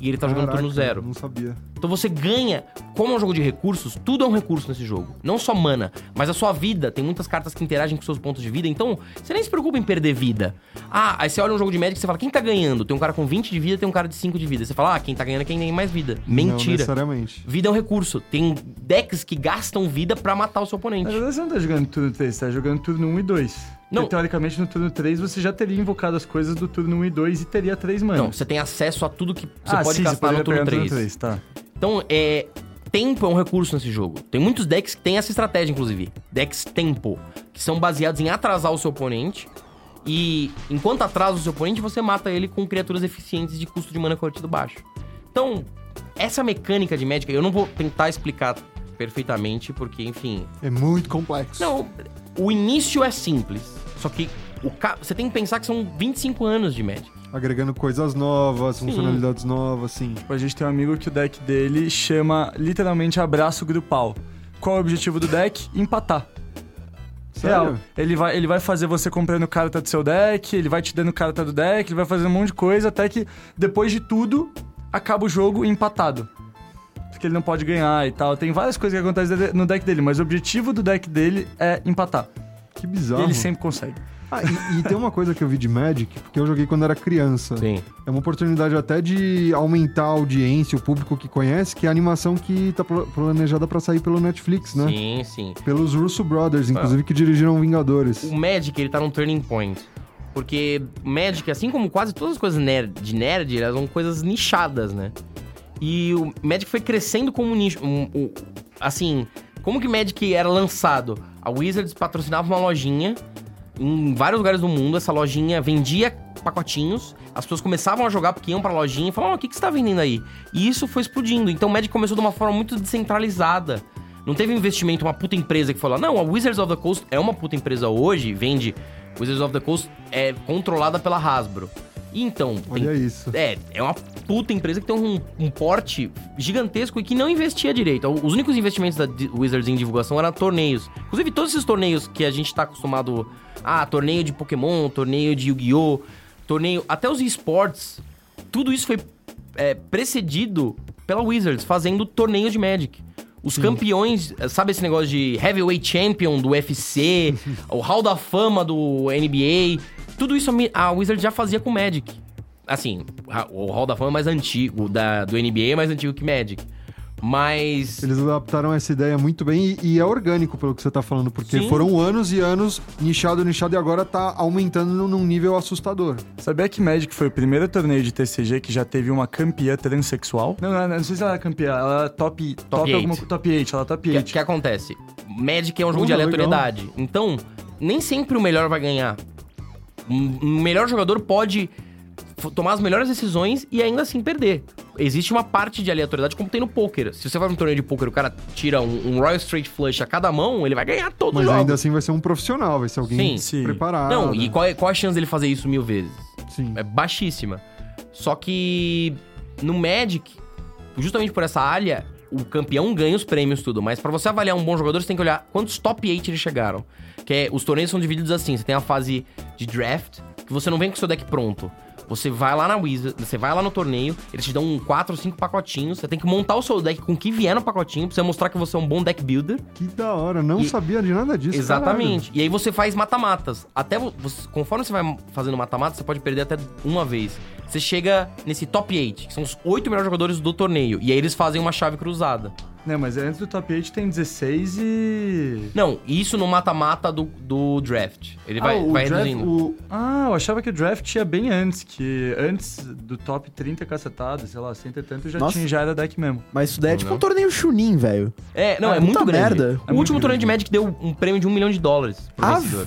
e ele tá jogando Caraca, turno 0. Não sabia. Então você ganha, como é um jogo de recursos, tudo é um recurso nesse jogo. Não só mana, mas a sua vida. Tem muitas cartas que interagem com seus pontos de vida, então você nem se preocupa em perder vida. Ah, aí você olha um jogo de Magic e você fala, quem tá ganhando? Tem um cara com 20 de vida, tem um cara de 5 de vida. Você fala, ah, quem tá ganhando é quem tem mais vida. Não Mentira. necessariamente. Vida é um recurso. Tem decks que gastam vida pra matar o seu oponente. Na verdade, você não tá jogando turno 3, você tá jogando turno 1 e 2. Não. Porque, teoricamente, no turno 3 você já teria invocado as coisas do turno 1 e 2 e teria 3 manas. Não, você tem acesso a tudo que você ah, pode sim, gastar você no turno poderia 3. pegar no turno 3, tá. Então, é. Tempo é um recurso nesse jogo. Tem muitos decks que têm essa estratégia, inclusive. Decks tempo, que são baseados em atrasar o seu oponente. E enquanto atrasa o seu oponente, você mata ele com criaturas eficientes de custo de mana convertido baixo. Então, essa mecânica de Magic, eu não vou tentar explicar perfeitamente, porque, enfim. É muito complexo. Não, o início é simples. Só que o ca... você tem que pensar que são 25 anos de Magic. Agregando coisas novas, funcionalidades novas, sim. A gente tem um amigo que o deck dele chama literalmente abraço grupal. Qual é o objetivo do deck? Empatar. Sério? Real. Ele vai, ele vai fazer você comprando carta do seu deck, ele vai te dando carta do deck, ele vai fazendo um monte de coisa, até que depois de tudo, acaba o jogo empatado. Porque ele não pode ganhar e tal. Tem várias coisas que acontecem no deck dele, mas o objetivo do deck dele é empatar. Que E bizarro. ele sempre consegue. Ah, e, e tem uma coisa que eu vi de Magic, porque eu joguei quando era criança. Sim. É uma oportunidade até de aumentar a audiência, o público que conhece, que é a animação que tá pla- planejada pra sair pelo Netflix, né? Sim, sim. Pelos Russo Brothers, inclusive, que dirigiram Vingadores. O Magic, ele tá num turning point. Porque Magic, assim como quase todas as coisas nerd, de nerd, elas são coisas nichadas, né? E o Magic foi crescendo como um nicho. um- um- assim, como que Magic era lançado? A Wizards patrocinava uma lojinha em vários lugares do mundo. Essa lojinha vendia pacotinhos. As pessoas começavam a jogar porque iam pra lojinha e falavam, "Ah, o que, que você tá vendendo aí? E isso foi explodindo. Então o Magic começou de uma forma muito descentralizada. Não teve investimento, uma puta empresa que falou, não, a Wizards of the Coast é uma puta empresa hoje, vende. Wizards of the Coast é controlada pela Hasbro. Então, tem- Olha isso. é, é uma puta empresa que tem um, um porte gigantesco e que não investia direito. Os únicos investimentos da Wizards em divulgação eram torneios. Inclusive, todos esses torneios que a gente tá acostumado. Ah, torneio de Pokémon, torneio de Yu-Gi-Oh!, torneio. Até os esportes. Tudo isso foi é, precedido pela Wizards, fazendo torneio de Magic. Os campeões, sabe esse negócio de Heavyweight Champion do UFC, [LAUGHS] o Hall da Fama do NBA, tudo isso a Wizards já fazia com Magic. Assim, o Hall da Fama é mais antigo, da, do NBA é mais antigo que Magic. Mas. Eles adaptaram essa ideia muito bem e, e é orgânico pelo que você tá falando, porque Sim. foram anos e anos nichado, nichado e agora tá aumentando num- nível assustador. Sabia que Magic foi o primeiro torneio de TCG que já teve uma campeã transexual? Não, não, não, sei se ela é campeã, ela é top, top, eight. alguma, top 8, ela é top O que, 8. que acontece? Magic é um jogo Pô, de legal. aleatoriedade. Então, nem sempre o melhor vai ganhar. Um um melhor jogador pode tomar as melhores decisões e ainda assim perder. Existe uma parte de aleatoriedade como tem no poker. Se você vai num torneio de poker, o cara tira um, um Royal Straight Flush a cada mão, ele vai ganhar todo o Mas jogo. ainda assim vai ser um profissional, vai ser alguém Sim. Sim. preparado. Não, e qual é, qual a chance dele fazer isso mil vezes? Sim. É baixíssima. Só que no Magic, justamente por essa área, o campeão ganha os prêmios tudo. Mas pra você avaliar um bom jogador, você tem que olhar quantos top 8 eles chegaram. Que é, os torneios são divididos assim: você tem a fase de draft, que você não vem com o seu deck pronto. Você vai lá na Wizard, você vai lá no torneio, eles te dão um 4 ou 5 pacotinhos. Você tem que montar o seu deck com o que vier no pacotinho, pra você mostrar que você é um bom deck builder. Que da hora, não E- sabia de nada disso. Exatamente. E aí você faz mata-matas. Até vo- você- conforme você vai fazendo mata-mata, você pode perder até uma vez. Você chega nesse top 8, que são os oito melhores jogadores do torneio. E aí eles fazem uma chave cruzada. Não, mas antes do top 8 tem 16 e... Não, isso no mata-mata do, do draft. Ele vai, ah, o vai draft, reduzindo. o... Ah, eu achava que o draft ia bem antes, que antes do top 30 cacetados, sei lá, 100 e tanto, já, Nossa. tinha, já era deck mesmo. Mas isso daí é tipo um torneio Chunin, velho. É, não, Ah, é puta muito grande. merda. O É último torneio de. Magic deu um prêmio de um milhão de dólares pro Ave. vencedor.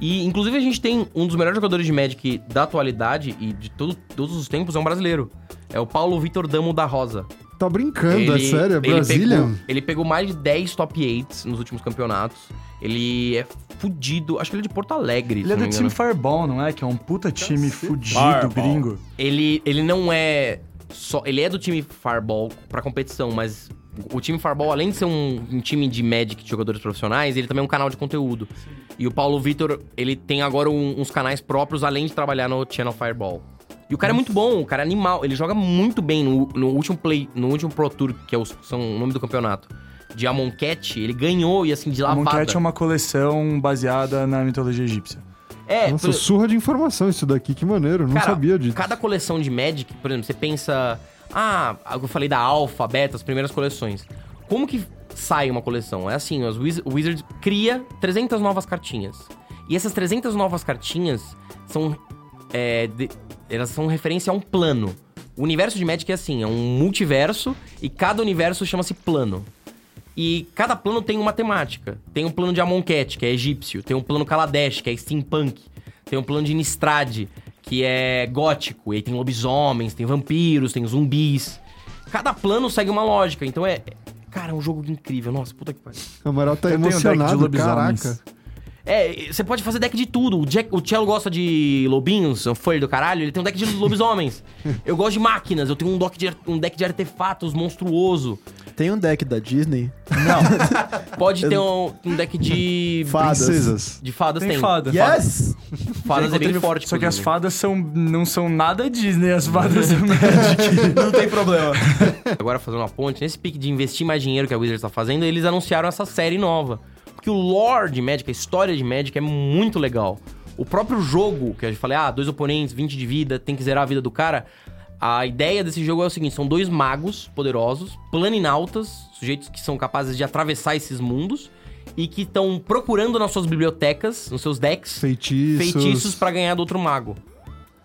E, inclusive, a gente tem um dos melhores jogadores de Magic da atualidade e de todo- todos os tempos, é um brasileiro. É o Paulo Vitor Damo da Rosa. Tá brincando, é sério? É ele Brasília? Pegou, ele pegou mais de 10 top 8 nos últimos campeonatos. Ele é fudido. Acho que ele é de Porto Alegre. Ele se é não do me time. Fireball, não é? Que é um puta time fudido, Fireball. gringo. Ele, ele não é. Só, ele é do time Fireball pra competição, mas o time Fireball, além de ser um, um time de Magic de jogadores profissionais, ele também é um canal de conteúdo. E o Paulo Vitor, ele tem agora um- uns canais próprios, além de trabalhar no Channel Fireball. E o cara é muito bom, o cara é animal. Ele joga muito bem no, no último play, no último Pro Tour, que é o, são o nome do campeonato. De Amon Cat, ele ganhou e assim, de A lavada. Moncat é uma coleção baseada na mitologia egípcia. É, Nossa, por- surra de informação isso daqui, que maneiro. Não Cara, sabia disso. Cada coleção de Magic, por exemplo, você pensa. Ah, eu falei da Alpha, Beta, as primeiras coleções. Como que sai uma coleção? É assim, Wiz- o Wizards cria 300 novas cartinhas. E essas 300 novas cartinhas são. É, de- elas são referência a um plano. O universo de Magic é assim: é um multiverso e cada universo chama-se plano. E cada plano tem uma temática. Tem um plano de Amonkhet, que é egípcio. Tem um plano Kaladesh, que é steampunk. Tem um plano de Nistrad, que é gótico. E aí tem lobisomens, tem vampiros, tem zumbis. Cada plano segue uma lógica. Então é... Cara, é um jogo incrível. Nossa, puta que pariu. O Amaral tá Eu um emocionado, caraca. É, você pode fazer deck de tudo. O, Jack, o Cello gosta de lobinhos, um folha do caralho. Ele tem um deck de lobisomens. [LAUGHS] eu gosto de máquinas. Eu tenho um deck de, um deck de artefatos monstruoso. Tem um deck da Disney. [LAUGHS] Pode ter um, um deck de... Fadas. Princesas. De fadas Tem tem. fada. Yes! Fadas é bem forte. Só que as fadas são, não são nada Disney, as fadas do Magic. [LAUGHS] Não tem problema. Agora fazendo uma ponte, nesse pique de investir mais dinheiro que a Wizards tá fazendo, eles anunciaram essa série nova. Porque o lore de Magic, a história de Magic é muito legal. O próprio jogo, que eu falei, ah, dois oponentes, 20 de vida, tem que zerar a vida do cara. A ideia desse jogo é o seguinte: são dois magos poderosos, planinautas, sujeitos que são capazes de atravessar esses mundos e que estão procurando nas suas bibliotecas, nos seus decks, Feitiços. feitiços pra ganhar do outro mago.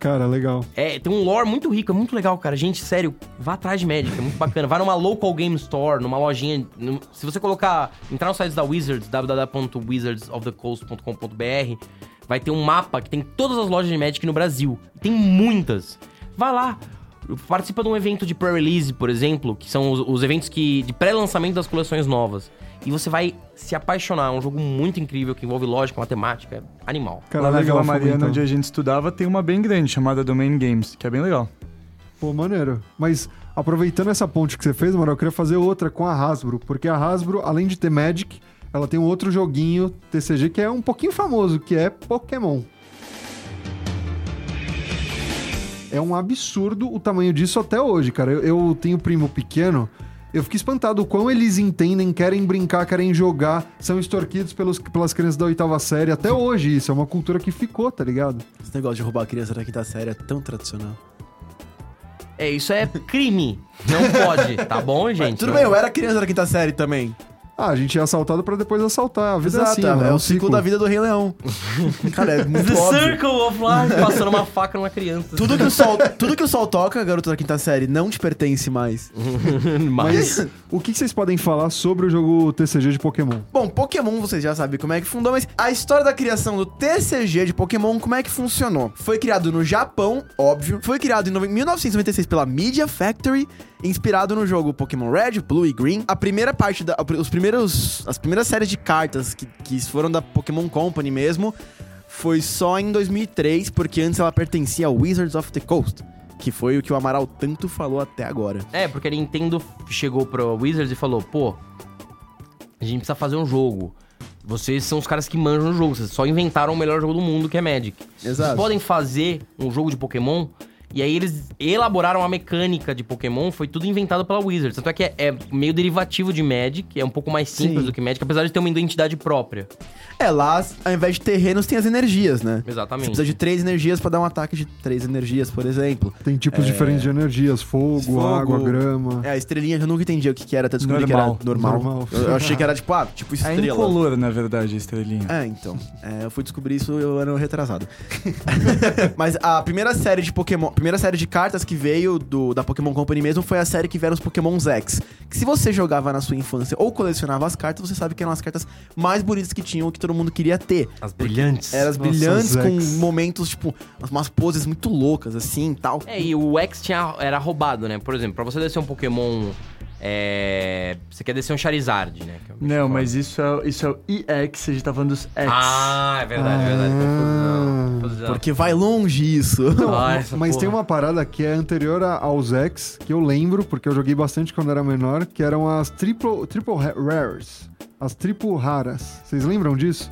Cara, legal. É, tem um lore muito rico, é muito legal, cara. Gente, sério, vá atrás de Magic, é muito bacana. Vai numa local game store, numa lojinha. se você colocar, entrar no site da Wizards, www.wizardsofthecoast.com.br, vai ter um mapa que tem todas as lojas de Magic no Brasil. Tem muitas. Vai lá. Participa de um evento de pré-release, por exemplo, que são os, os eventos que de pré-lançamento das coleções novas. E você vai se apaixonar. É um jogo muito incrível que envolve lógica, matemática, é animal. Cara, Lá na Vila Mariana, então. onde a gente estudava, tem uma bem grande chamada Domain Games, que é bem legal. Pô, maneiro. Mas aproveitando essa ponte que você fez, mano, eu queria fazer outra com a Hasbro. Porque a Hasbro, além de ter Magic, ela tem um outro joguinho TCG que é um pouquinho famoso, que é Pokémon. É um absurdo o tamanho disso até hoje, cara. Eu, eu tenho primo pequeno. Eu fico espantado o quão eles entendem, querem brincar, querem jogar, são extorquidos pelos, pelas crianças da oitava série. Até hoje, isso é uma cultura que ficou, tá ligado? Esse negócio de roubar a criança da quinta série é tão tradicional. É, isso é crime. Não pode, tá bom, gente? Tudo bem, eu era criança da quinta série também. Ah, a gente é assaltado pra depois assaltar. A vida é assim, é, mano, é um o ciclo da vida do Rei Leão. [LAUGHS] Cara, é muito The óbvio. Circle of Life, passando uma faca numa criança. Tudo que, o sol, [LAUGHS] tudo que o sol toca, garoto da quinta série, não te pertence mais. [LAUGHS] Mas... Mas o que vocês podem falar sobre o jogo TCG de Pokémon? Bom, Pokémon vocês já sabem como é que fundou, mas a história da criação do TCG de Pokémon, como é que funcionou? Foi criado no Japão, óbvio. Foi criado em nove- 1996 pela Media Factory, inspirado no jogo Pokémon Red, Blue e Green. A primeira parte da. Os primeiros. As primeiras séries de cartas que, que foram da Pokémon Company mesmo. Foi só em 2003, porque antes ela pertencia ao Wizards of the Coast. Que foi o que o Amaral tanto falou até agora. É, porque a Nintendo chegou pro Wizards e falou, pô, a gente precisa fazer um jogo. Vocês são os caras que manjam o jogo, vocês só inventaram o melhor jogo do mundo, que é Magic. Exato. Vocês podem fazer um jogo de Pokémon, e aí eles elaboraram a mecânica de Pokémon, foi tudo inventado pela Wizards. Tanto é que é, é meio derivativo de Magic, é um pouco mais simples Sim. do que Magic, apesar de ter uma identidade própria. É, lá, ao invés de terrenos, tem as energias, né? Exatamente. Você precisa de três energias pra dar um ataque de três energias, por exemplo. Tem tipos diferentes de energias: fogo, Fogo. água, grama. É, a estrelinha eu nunca entendi o que, que era, até descobri Normal. que era normal. Normal. Eu, eu achei que era tipo, ah, tipo É estrela. incolor, na verdade, a estrelinha. É, então. É, eu fui descobrir isso eu ano retrasado. [LAUGHS] Mas a primeira série de Pokémon, primeira série de cartas que veio do, da Pokémon Company mesmo foi a série que vieram os Pokémon X. Que se você jogava na sua infância ou colecionava as cartas, você sabe que eram as cartas mais bonitas que tinham, que todo mundo queria ter. As brilhantes. Eram as Nossa, brilhantes com momentos, tipo, umas poses muito loucas, assim, tal. É, e o X tinha, era roubado, né? Por exemplo, pra você descer um Pokémon. É... Você quer descer um Charizard, né? Que é um Não, foda. mas isso é, isso é o EX, a gente tá falando dos X. Ah, é verdade, é verdade. Confusão. confusão. Porque vai longe isso. Ah, essa Mas porra. tem uma parada que é anterior aos X, que eu lembro, porque eu joguei bastante quando era menor, que eram as triple, triple ra- rares. As triplo raras. Vocês lembram disso?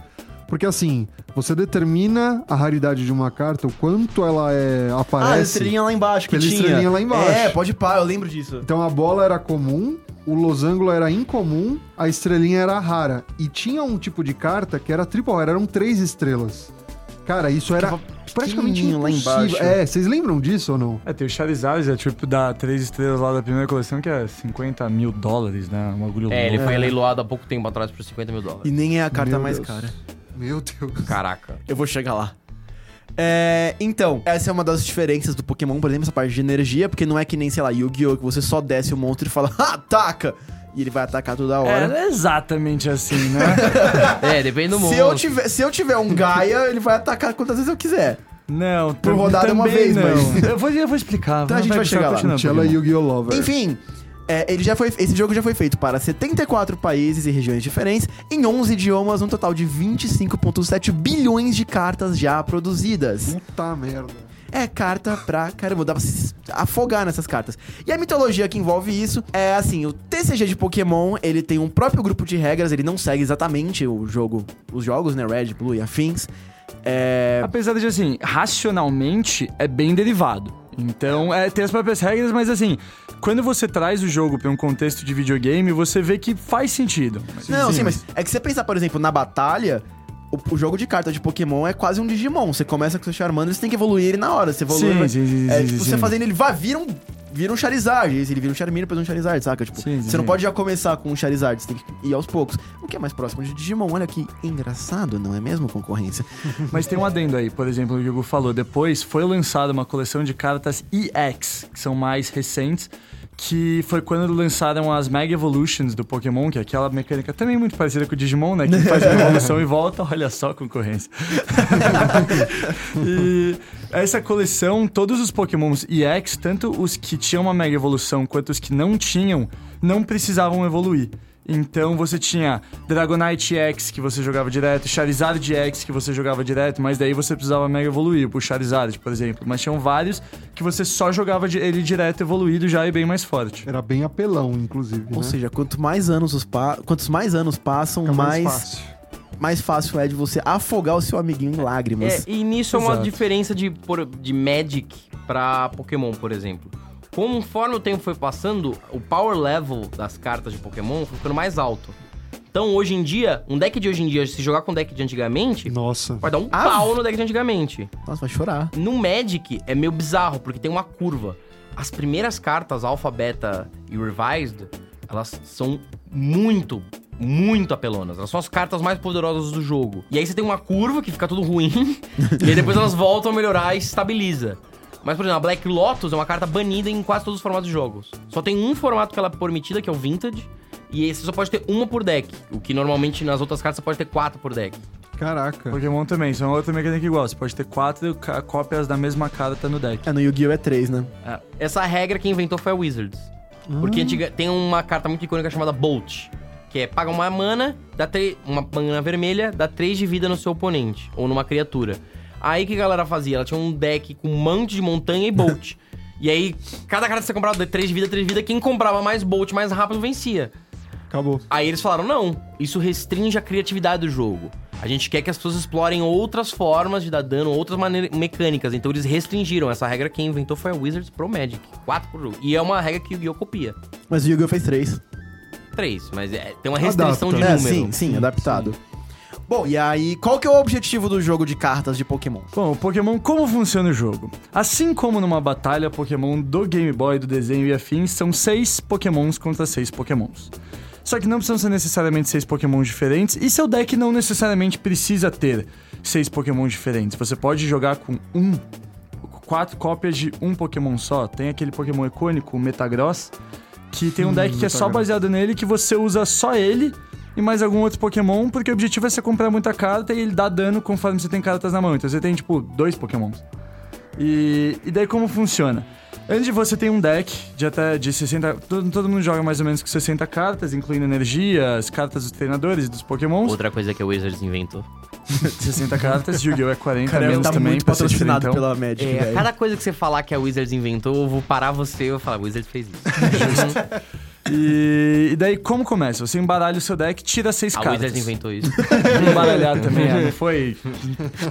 Porque assim, você determina a raridade de uma carta, o quanto ela é, Ah, a aparece. estrelinha lá embaixo que tinha. estrelinha lá embaixo. É, pode pá, eu lembro disso. Então a bola era comum, o losango era incomum, a estrelinha era rara. E tinha um tipo de carta que era triple rara, eram três estrelas. Cara, isso era praticamente pequenininho lá impossível. embaixo. É, vocês lembram disso ou não? É, tem o Charizard, é tipo da três estrelas lá da primeira coleção, que é 50 mil dólares, né? Um bagulho É, ele foi leiloado há pouco tempo atrás por 50 mil dólares. E nem é a carta Meu mais Deus. cara. Meu Deus. Caraca. Eu vou chegar lá. É, então, essa é uma das diferenças do Pokémon, por exemplo, essa parte de energia, porque não é que nem, sei lá, Yu-Gi-Oh! que você só desce o monstro e fala, "Ah, [LAUGHS] ataca! E ele vai atacar toda hora. É exatamente assim, né? [LAUGHS] É, depende do mundo. se, eu tiver, se eu tiver um Gaia, ele vai atacar quantas vezes eu quiser. Não, Por rodada uma vez, não. mas- Eu vou, eu vou explicar. Então a gente vai chegar lá. Tchela Pokémon. Yu-Gi-Oh! Lover. Enfim, é, ele já foi, esse jogo já foi feito para 74 países e regiões diferentes, em 11 idiomas, um total de 25,7 bilhões de cartas já produzidas. Puta merda. É carta pra caramba, dá pra se afogar nessas cartas. E a mitologia que envolve isso é assim: o TCG de Pokémon ele tem um próprio grupo de regras, ele não segue exatamente o jogo, os jogos, né? Red, Blue e afins. É. Apesar de, assim, racionalmente é bem derivado. Então, é, tem as próprias regras, mas assim, quando você traz o jogo pra um contexto de videogame, você vê que faz sentido. Mas, Não, sim, mas é que você pensar, por exemplo, na batalha. O, o jogo de carta de Pokémon é quase um Digimon. Você começa com o seu Charmander, você tem que evoluir ele na hora. Você evolui. Sim, sim, sim, é, tipo, você fazendo ele, vai, vira um, vira um Charizard. Ele vira um Charmander, depois um Charizard, saca? Tipo, Sim, você sim. não pode já começar com um Charizard, você tem que ir aos poucos. O que é mais próximo de Digimon? Olha que engraçado, não é mesmo, concorrência? [LAUGHS] Mas tem um adendo aí, por exemplo, o Hugo falou, depois foi lançada uma coleção de cartas EX, que são mais recentes, que foi quando lançaram as Mega Evolutions do Pokémon, que é aquela mecânica também muito parecida com o Digimon, né? Que faz uma evolução e volta, olha só a concorrência. [LAUGHS] e essa coleção, todos os Pokémons EX, tanto os que tinham uma Mega Evolução quanto os que não tinham, não precisavam evoluir. Então você tinha Dragonite X, que você jogava direto, Charizard X, que você jogava direto, mas daí você precisava mega evoluir pro Charizard, por exemplo. Mas tinham vários que você só jogava de- ele direto evoluído já e bem mais forte. Era bem apelão, inclusive. Ou né? seja, quanto mais anos os pa... quantos mais anos passam, Fica mais, mais mais, fácil. fácil é de você afogar o seu amiguinho em lágrimas. É, e nisso é uma Exato. diferença de, por- de Magic pra Pokémon, por exemplo. Conforme o tempo foi passando, o power level das cartas de Pokémon foi ficando mais alto. Então, hoje em dia, um deck de hoje em dia, se jogar com um deck de antigamente, Nossa. vai dar um Ah, pau no deck de antigamente. Nossa, vai chorar. No Magic é meio bizarro, porque tem uma curva. As primeiras cartas, Alpha, Beta e Revised, elas são muito, muito apelonas. Elas são as cartas mais poderosas do jogo. E aí você tem uma curva que fica tudo ruim, [LAUGHS] e aí depois elas voltam a melhorar e estabiliza. Mas, por exemplo, a Black Lotus é uma carta banida em quase todos os formatos de jogos. Só tem um formato que ela é permitida, que é o Vintage, e você só pode ter uma por deck. O que normalmente nas outras cartas você pode ter quatro por deck. Caraca. Pokémon também, isso é uma outra mecânica igual. Você pode ter quatro cópias da mesma carta no deck. É, no Yu-Gi-Oh! é 3, né? É, Essa regra quem inventou foi a Wizards. Porque antiga, tem uma carta muito icônica chamada Bolt. Que é paga uma mana, dá tre- uma mana vermelha, dá 3 de vida no seu oponente. Ou numa criatura. Aí o que a galera fazia? Ela tinha um deck com um monte de montanha e Bolt. [LAUGHS] e aí, cada carta que você comprava, 3 de vida, 3 de vida, quem comprava mais Bolt mais rápido vencia. Acabou. Aí eles falaram: não, isso restringe a criatividade do jogo. A gente quer que as pessoas explorem outras formas de dar dano, outras maneiras mecânicas. Então eles restringiram. Essa regra quem inventou foi a Wizards pro Magic. 4 por jogo. E é uma regra que o Yu-Gi-Oh! copia. Mas o Yu-Gi-Oh! fez 3. 3, mas é- tem uma restrição de É, número. sim, sim, adaptado. Bom, e aí, qual que é o objetivo do jogo de cartas de Pokémon? Bom, o Pokémon, como funciona o jogo? Assim como numa batalha Pokémon do Game Boy, do desenho e afins, são seis Pokémons contra seis Pokémons. Só que não precisam ser necessariamente seis Pokémons diferentes, e seu deck não necessariamente precisa ter seis Pokémons diferentes. Você pode jogar com um, quatro cópias de um Pokémon só. Tem aquele Pokémon icônico, o Metagross, que tem um deck que é só Metagross. baseado nele, que você usa só ele e mais algum outro Pokémon, porque o objetivo é você comprar muita carta e ele dá dano conforme você tem cartas na mão. Então você tem, tipo, dois Pokémons. E, e daí como funciona? Antes de você tem um deck de até de 60. Todo, todo mundo joga mais ou menos com 60 cartas, incluindo energia, as cartas dos treinadores e dos Pokémons. Outra coisa que a Wizards inventou. [LAUGHS] 60 cartas, Yu-Gi-Oh! é 40 Cara, menos tá também, muito patrocinado diferentão. pela Magic, É, cada coisa que você falar que a Wizards inventou, eu vou parar você e vou falar, a Wizards fez isso. [LAUGHS] [LAUGHS] E, e daí como começa? Você embaralha o seu deck, tira seis a cartas. Wizards inventou isso. [LAUGHS] Embaralhar também, é, não foi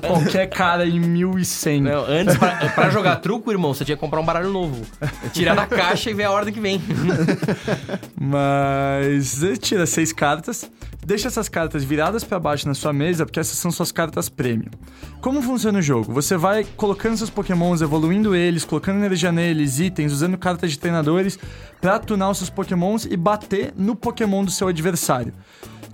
qualquer cara em 1100. Não, antes, pra, pra jogar truco, irmão, você tinha que comprar um baralho novo. Tirar da caixa e ver a ordem que vem. [LAUGHS] Mas você tira seis cartas, deixa essas cartas viradas pra baixo na sua mesa, porque essas são suas cartas prêmio. Como funciona o jogo? Você vai colocando seus pokémons, evoluindo eles, colocando energia neles, itens, usando cartas de treinadores pra tunar os seus pokémons e bater no pokémon do seu adversário.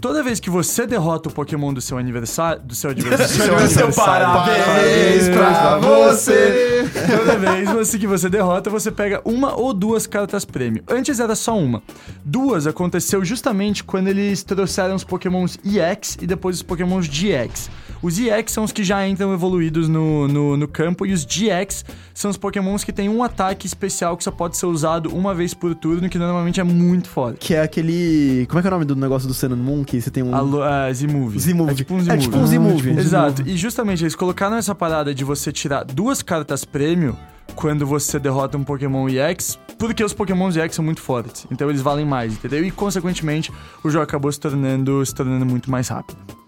Toda vez que você derrota o Pokémon do seu aniversário. Do seu adversário. [LAUGHS] do seu Parabéns pra você! Toda vez que você derrota, você pega uma ou duas cartas prêmio. Antes era só uma. Duas aconteceu justamente quando eles trouxeram os pokémons EX e depois os pokémons GX. Os EX são os que já entram evoluídos no, no, no campo e os GX são os pokémons que têm um ataque especial que só pode ser usado uma vez por turno, que normalmente é muito foda. Que é aquele... Como é que é o nome do negócio do Sun and Moon? Que você tem um... Alô, é, Z-Move. Z-Move. É tipo um É Z-Move. tipo um Z-Move. tipo um Exato. E justamente eles colocaram essa parada de você tirar duas cartas prêmio quando você derrota um Pokémon EX, porque os Pokémons EX são muito fortes. Então eles valem mais, entendeu? E consequentemente o jogo acabou se tornando, se tornando muito mais rápido.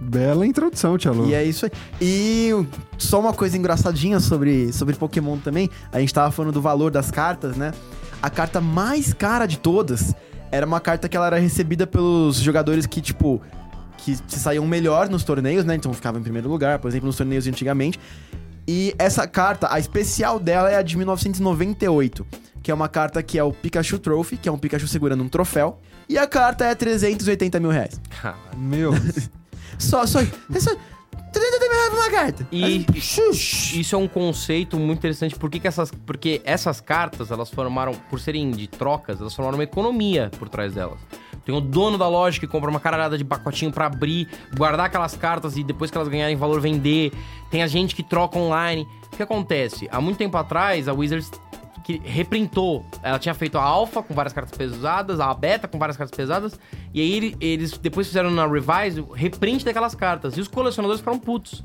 Bela introdução, Tia Lu. E é isso aí. E só uma coisa engraçadinha sobre, sobre Pokémon também. A gente tava falando do valor das cartas, né? A carta mais cara de todas era uma carta que ela era recebida pelos jogadores que, tipo, que se saíam melhor nos torneios, né? Então ficava em primeiro lugar, por exemplo, nos torneios de antigamente. E essa carta, a especial dela é a de 1998, que é uma carta que é o Pikachu Trophy, que é um Pikachu segurando um troféu. E a carta é 380 mil reais. [LAUGHS] Meu. Só, só, é só 380 mil reais pra uma carta. E isso é um conceito muito interessante. Por que que essas, porque essas cartas, elas formaram, por serem de trocas, elas formaram uma economia por trás delas. Tem o dono da loja que compra uma caralhada de pacotinho pra abrir, guardar aquelas cartas e depois que elas ganharem valor vender. Tem a gente que troca online. O que acontece? Há muito tempo atrás, a Wizards que reprintou. Ela tinha feito a alfa com várias cartas pesadas, a beta com várias cartas pesadas, e aí ele- eles depois fizeram na revise reprint daquelas cartas. E os colecionadores ficaram putos.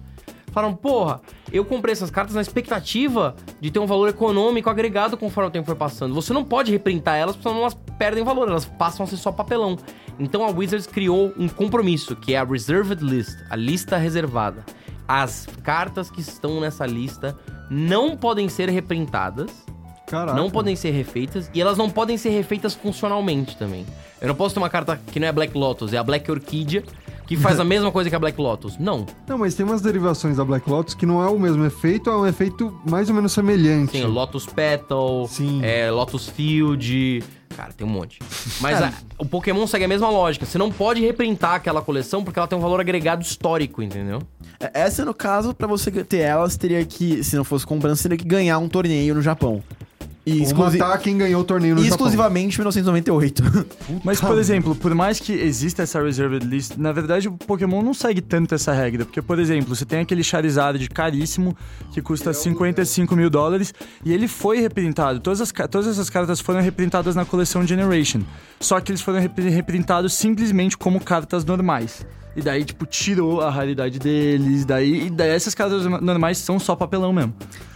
Falaram, porra, eu comprei essas cartas na expectativa de ter um valor econômico agregado conforme o tempo foi passando. Você não pode reprintar elas, porque senão elas perdem valor, elas passam a ser só papelão. Então a Wizards criou um compromisso, que é a Reserved List, a lista reservada. As cartas que estão nessa lista não podem ser reprintadas, Caraca. não podem ser refeitas e elas não podem ser refeitas funcionalmente também. Eu não posso ter uma carta que não é Black Lotus, é a Black Orquídea, que faz a [LAUGHS] mesma coisa que a Black Lotus. Não. Não, mas tem umas derivações da Black Lotus que não é o mesmo efeito, é um efeito mais ou menos semelhante. Tem o Lotus Petal, Sim. é, Lotus Field. Cara, tem um monte. Mas a- o Pokémon segue a mesma lógica. Você não pode reprintar aquela coleção porque ela tem um valor agregado histórico, entendeu? É, Essa, no caso, pra você ter elas, teria que, se não fosse comprando, você teria que ganhar um torneio no Japão. E exclusi- matar quem ganhou o torneio no Japão. exclusivamente em 1998. [LAUGHS] Mas, por exemplo, por mais que exista essa reserved list, na verdade o Pokémon não segue tanto essa regra. Porque, por exemplo, você tem aquele Charizard caríssimo que custa 55 mil dólares e ele foi reprintado. Todas, as, todas essas cartas foram reprintadas na coleção Generation. Só que eles foram repri- reprintados simplesmente como cartas normais. E daí, tipo, tirou a raridade deles. Daí, e daí essas cartas normais são só papelão mesmo.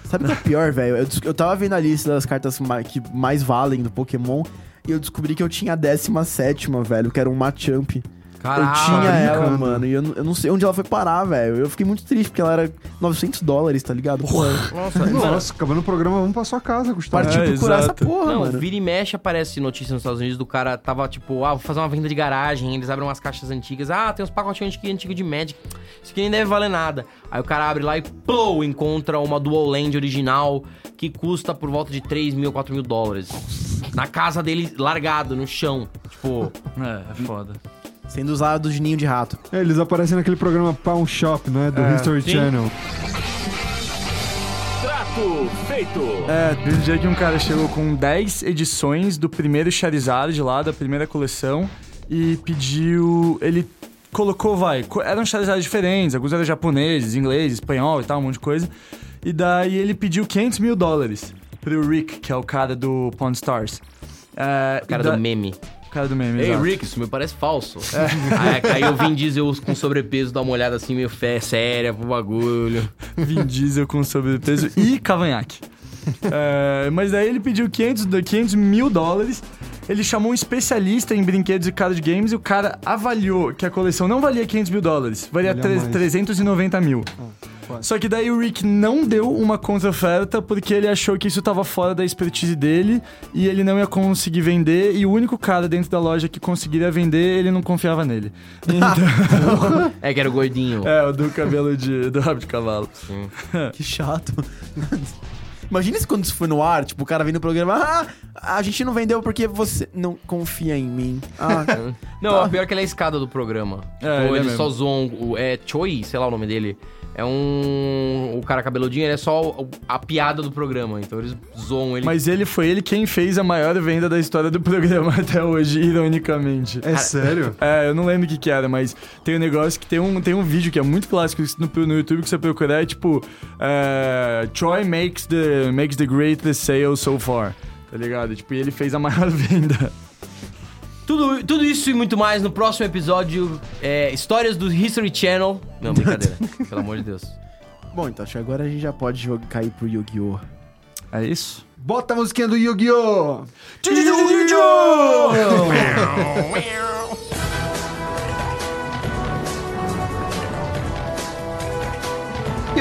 Sabe o que é pior, velho? Eu, eu tava vendo a lista das cartas que mais valem do Pokémon e eu descobri que eu tinha a 17, velho, que era um Machamp. Caraca, eu tinha ela, mano, e eu, não- eu não sei onde ela foi parar, velho. Eu fiquei muito triste porque ela era 900 dólares, tá ligado? Porra. Nossa, Nossa, acabando o programa, vamos pra sua casa, Gustavo. Partiu É, procurar exato. essa porra, Não, mano. vira e mexe aparece notícia nos Estados Unidos do cara tava tipo, ah, vou fazer uma venda de garagem, eles abrem umas caixas antigas, ah, tem uns pacotinhos antigos antigo de Magic, isso aqui nem deve valer nada. Aí o cara abre lá e plou, encontra uma Dual Land original que custa por volta de 3 mil, 4 mil dólares. Na casa dele, largado, no chão. Tipo, É, é foda. Sendo usado de ninho de rato. É, eles aparecem naquele programa Pawn Shop, né? Do É, History sim. Channel. Trato feito. É, teve um dia que um cara chegou com 10 edições do primeiro Charizard lá, da primeira coleção, e pediu. Ele colocou, vai, eram Charizards diferentes, alguns eram japoneses, inglês, espanhol e tal, um monte de coisa. E daí ele pediu 500 mil dólares pro Rick, que é o cara do Pawn Stars. É, cara e da- do meme. O cara do meme, Ei, exato. Rick, isso me parece falso. Aí, aí eu vim dizer com sobrepeso, dá uma olhada assim, meio fé, séria pro bagulho. Vin Diesel com sobrepeso e cavanhaque. É, mas daí ele pediu 500, do- 500 mil dólares. Ele chamou um especialista em brinquedos e card games e o cara avaliou que a coleção não valia 500 mil dólares, valia Valia tre- mais. 390 mil. Só que daí o Rick não deu uma contra-oferta porque ele achou que isso tava fora da expertise dele e ele não ia conseguir vender. E o único cara dentro da loja que conseguiria vender, ele não confiava nele. [LAUGHS] Então, É que era o gordinho. é, o do cabelo de, do rabo de cavalo. [LAUGHS] Que chato. Imagina se quando isso foi no ar, tipo, o cara vem no programa, ah, a gente não vendeu porque você não confia em mim. Ah, [LAUGHS] Não, a pior que ele é a escada do programa. É, Tipo, ele é eles mesmo. só zoam. o- É Choi, sei lá o nome dele. É um. O cara cabeludinho, ele é só a piada do programa. Então eles zoam ele. Mas ele foi ele quem fez a maior venda da história do programa [LAUGHS] até hoje, ironicamente. É sério? É, eu não lembro o que que era, mas tem um negócio que tem um, tem um vídeo que é muito clássico no, no YouTube que você procurar, é tipo... é, Troy makes the, makes the greatest sale so far, tá ligado? Tipo, e ele fez a maior [LAUGHS] venda. Tudo, tudo isso e muito mais no próximo episódio. É, histórias do History Channel. Não, brincadeira. [LAUGHS] pelo amor de Deus. bom, então acho que agora a gente já pode jogar, cair pro Yu-Gi-Oh! É isso? Bota a musiquinha do Yu-Gi-Oh! Yu-Gi-Oh! [LAUGHS]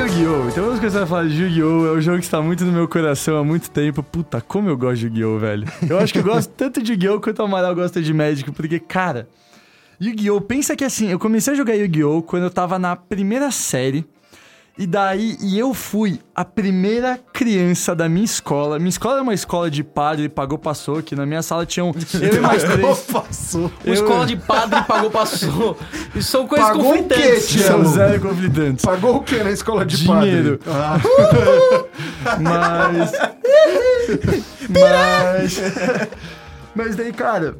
Então vamos começar a falar de Yu-Gi-Oh! É um jogo que está muito no meu coração há muito tempo. Puta, como eu gosto de Yu-Gi-Oh, velho. Eu acho que eu gosto [LAUGHS] tanto de Yu-Gi-Oh! quanto o Amaral gosta de Magic, porque, cara, Yu-Gi-Oh! Pensa que assim, eu comecei a jogar Yu-Gi-Oh! quando eu tava na primeira série. E daí, e eu fui a primeira criança da minha escola. Minha escola era uma escola de padre, pagou, passou, que na minha sala tinham eu e mais três. Passou. Uma Eu- escola de padre pagou passou. Isso são coisas Pagou o quê, conflitantes. tia? São zero conflitantes. Pagou o que na escola de Dinheiro. padre? Ah, Mas. Mas. Mas daí, cara,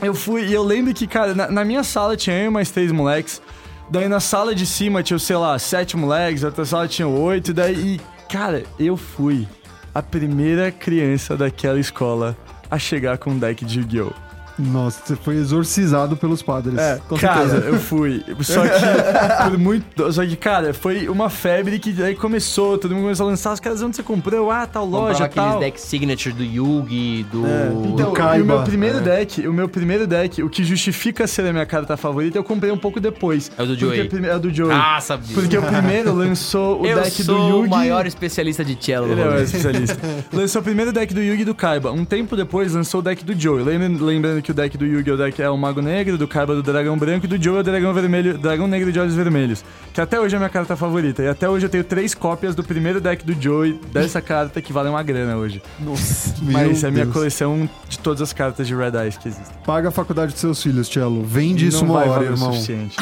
eu fui. E eu lembro que, cara, na, na minha sala tinha eu e mais três moleques. Daí na sala de cima tinha, sei lá, sete moleques, outra sala tinha oito. Daí, e, cara, eu fui a primeira criança daquela escola a chegar com um deck de Yu-Gi-Oh! Nossa, você foi exorcizado pelos padres. É, com cara, certeza. eu fui. Só que [LAUGHS] por muito. Só que, cara, foi uma febre que daí começou, todo mundo começou a lançar. Os caras, onde você comprou? Ah, tal Comprava loja, aqueles tal. decks signature do Yugi, do... Então, Kaiba. e o meu primeiro deck, o meu primeiro deck, o que justifica ser a minha carta favorita, eu comprei um pouco depois. É o do Joey. prime- É o do Joey. Ah, sabia. Porque o primeiro [LAUGHS] lançou o eu deck sou do Yugi. o maior especialista de cello. Ele é o especialista. [LAUGHS] lançou o primeiro deck do Yugi e do Kaiba. Um tempo depois lançou o deck do Joey. Lembrando, lembrando que o deck do Yugi é o deck é o Mago Negro, do Kaiba do Dragão Branco e do Joey é o Dragão Vermelho, Dragão Negro de Olhos Vermelhos. Que até hoje é a minha carta favorita. E até hoje eu tenho três cópias do primeiro deck do Joey dessa carta que valem uma grana hoje. Nossa. Mas é a minha coleção de todas as cartas de Red Eyes que existem. Paga a faculdade dos seus filhos, Cello. Vende isso uma hora, irmão. suficiente.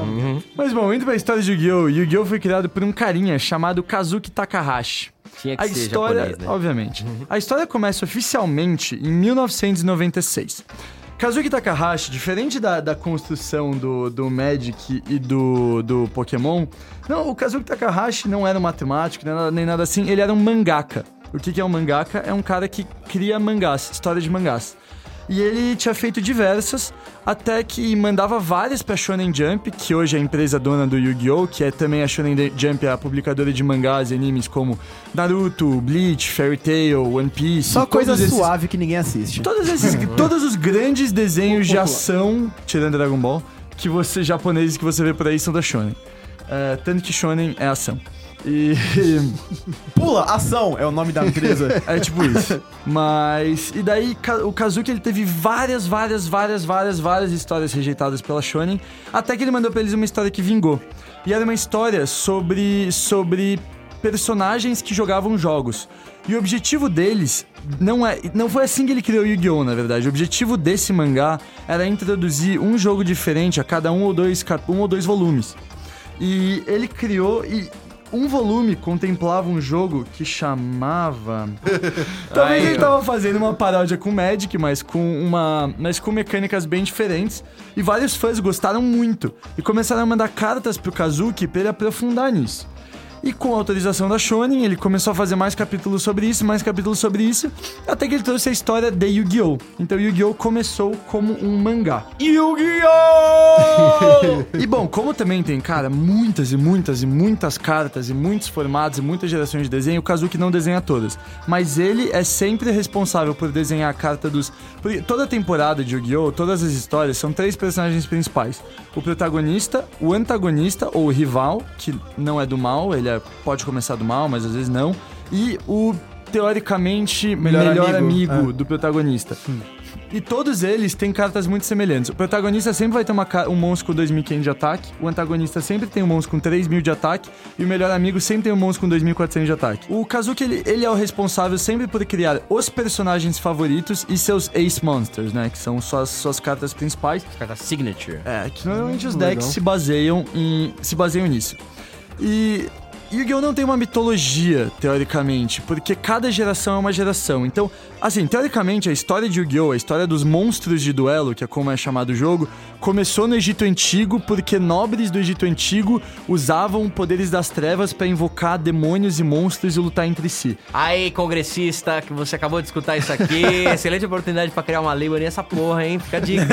[LAUGHS] Mas bom, indo pra história de Yu-Gi-Oh! Yu-Gi-Oh! foi criado por um carinha chamado Kazuki Takahashi. Tinha que A ser história, japonês, né? obviamente. A história começa oficialmente em 1996. Kazuki Takahashi, diferente da, da construção do, do Magic e do, do Pokémon, não, o Kazuki Takahashi não era um matemático nem nada, nem nada assim, ele era um mangaka. O que, que é um mangaka? É um cara que cria mangás, história de mangás. E ele tinha feito diversas, até que mandava várias pra Shonen Jump, que hoje é a empresa dona do Yu-Gi-Oh!, que é também a Shonen Jump, a publicadora de mangás e animes como Naruto, Bleach, Fairy Tail, One Piece. Só coisa esses- suave que ninguém assiste. Todos esses, [LAUGHS] todos os grandes desenhos de ação, tirando Dragon Ball, que você japoneses que você vê por aí são da Shonen. É, tanto que Shonen é ação. E Pula, ação é o nome da empresa. é tipo isso. Mas e daí o Kazuki ele teve várias, várias, várias, várias, várias histórias rejeitadas pela Shonen, até que ele mandou pra eles uma história que vingou. E era uma história sobre sobre personagens que jogavam jogos. E o objetivo deles não é, não foi assim que ele criou Yu-Gi-Oh, na verdade. O objetivo desse mangá era introduzir um jogo diferente a cada um ou dois um ou dois volumes. E ele criou e um volume contemplava um jogo que chamava [LAUGHS] Talvez ele tava fazendo uma paródia com Magic, mas com uma. mas com mecânicas bem diferentes. E vários fãs gostaram muito. E começaram a mandar cartas pro Kazuki pra ele aprofundar nisso. E com a autorização da Shonen, ele começou a fazer mais capítulos sobre isso, mais capítulos sobre isso, até que ele trouxe a história de Yu-Gi-Oh! Então Yu-Gi-Oh! começou como um mangá. Yu-Gi-Oh! [LAUGHS] E bom, como também tem, cara, muitas e muitas e muitas cartas e muitos formatos e muitas gerações de desenho, o Kazuki não desenha todas. Mas ele é sempre responsável por desenhar a carta dos. Porque toda temporada de Yu-Gi-Oh!, todas as histórias, são três personagens principais: o protagonista, o antagonista ou o rival, que não é do mal, ele é- pode começar do mal, mas às vezes não, e o teoricamente melhor, Melhor amigo, amigo, do protagonista. E todos eles têm cartas muito semelhantes. O protagonista sempre vai ter uma um monstro com 2.500 de ataque, o antagonista sempre tem um monstro com 3.000 de ataque, e o melhor amigo sempre tem um monstro com 2.400 de ataque. O Kazuki, ele, ele é o responsável sempre por criar os personagens favoritos e seus Ace Monsters, né? Que são suas, suas cartas principais. Carta signature. É, que normalmente os Legal. decks se baseiam em se baseiam nisso. E Yu-Gi-Oh! não tem uma mitologia, teoricamente, porque cada geração é uma geração. Então, assim, teoricamente, a história de Yu-Gi-Oh!, a história dos monstros de duelo, que é como é chamado o jogo, começou no Egito Antigo porque nobres do Egito Antigo usavam poderes das trevas pra invocar demônios e monstros e lutar entre si. Aí, congressista, que você acabou de escutar isso aqui, [LAUGHS] excelente oportunidade pra criar uma lei nessa porra, hein? Fica a dica.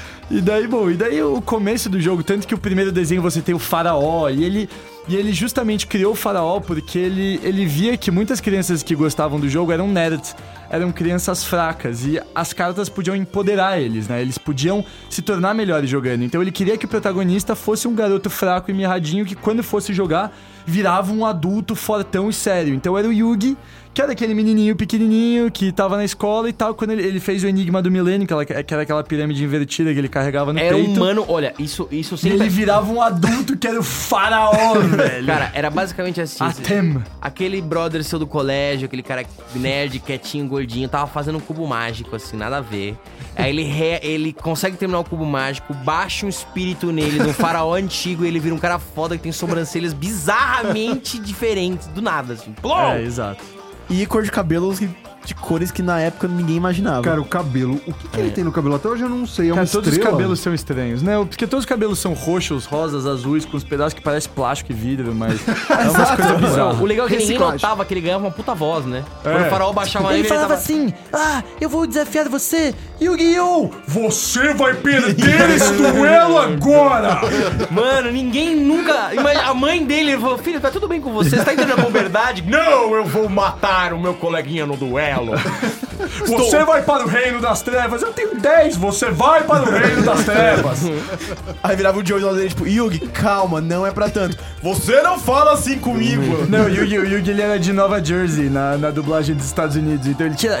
[LAUGHS] E daí, bom, e daí o começo do jogo, tanto que o primeiro desenho você tem o faraó, e ele, e ele justamente criou o faraó porque ele, ele via que muitas crianças que gostavam do jogo eram nerds, eram crianças fracas, e as cartas podiam empoderar eles, né? Eles podiam se tornar melhores jogando. Então ele queria que o protagonista fosse um garoto fraco e mirradinho que quando fosse jogar virava um adulto fortão e sério. Então era o Yugi, que era aquele menininho pequenininho que tava na escola e tal, quando ele, ele fez o Enigma do Milênio, que, ela- que era aquela pirâmide invertida que ele carregava no Era um peito. mano, olha, isso, isso sempre. ele virava um adulto que era o faraó, [LAUGHS] velho. Cara, era basicamente assim. Atem. Aquele brother seu do colégio, aquele cara nerd, quietinho, gordinho, tava fazendo um cubo mágico, assim, nada a ver. Aí ele, re- ele consegue terminar o cubo mágico, baixa um espírito nele, um faraó antigo, e ele vira um cara foda que tem sobrancelhas bizarramente diferentes, do nada, assim. É, exato. E cor de cabelos que de cores que na época ninguém imaginava. Cara, o cabelo. O que, que ele tem no cabelo? Até hoje eu não sei. É Cara, uma todos os estrela? cabelos são estranhos, né? Porque todos os cabelos são roxos, rosas, azuis, com uns pedaços que parecem plástico e vidro, mas [LAUGHS] é umas coisas O bizarras. legal é que ninguém Reciclagem. notava que ele ganhava uma puta voz, né? É. Quando o farol baixava Ele nele, falava tava... assim: Ah, eu vou desafiar você, Yu-Gi-Oh! Você vai perder esse duelo agora! [LAUGHS] Mano, ninguém nunca... A mãe dele falou, filho, tá tudo bem com você? Você tá entrando na puberdade? Não, eu vou matar o meu coleguinha no duelo. [LAUGHS] Você vai para o reino das trevas, eu tenho 10, você vai para o reino das trevas. [LAUGHS] Aí virava o Joey dele, tipo, Yugi, calma, não é pra tanto. Você não fala assim comigo! Não, o Yugi, o Yugi ele era de Nova Jersey, na, na dublagem dos Estados Unidos, então ele tinha.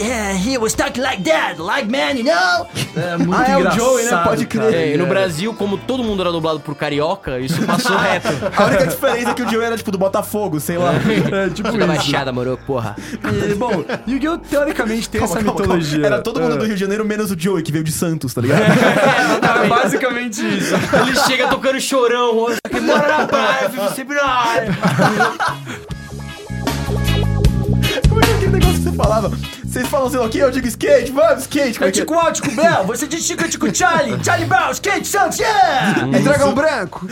Yeah, he was talking like that, like man, you know? É muito Ah, é o Joey, né? Pode cara. crer. É, e no É. Brasil, como todo mundo era dublado por carioca, isso passou [LAUGHS] reto. A única diferença é que o Joey era, tipo, do Botafogo, sei lá. É, tipo Da isso. Baixada, moro, porra. E, bom, Yu-Gi-Oh! teoricamente tem Calma, essa calma, calma. mitologia. Era todo mundo É. do Rio de Janeiro, menos o Joey, que veio de Santos, tá ligado? [LAUGHS] É basicamente isso. Ele chega tocando chorão, que mora na praia, vive sempre na área. Como é que é aquele negócio que você falava? Vocês falam, sei lá o quê? Eu digo skate, vamos, skate. Como é que é? Tico Al, Tico Bell, você diz Chico, Tico Charlie, Charlie Brown, Skate Santos, yeah! É dragão branco.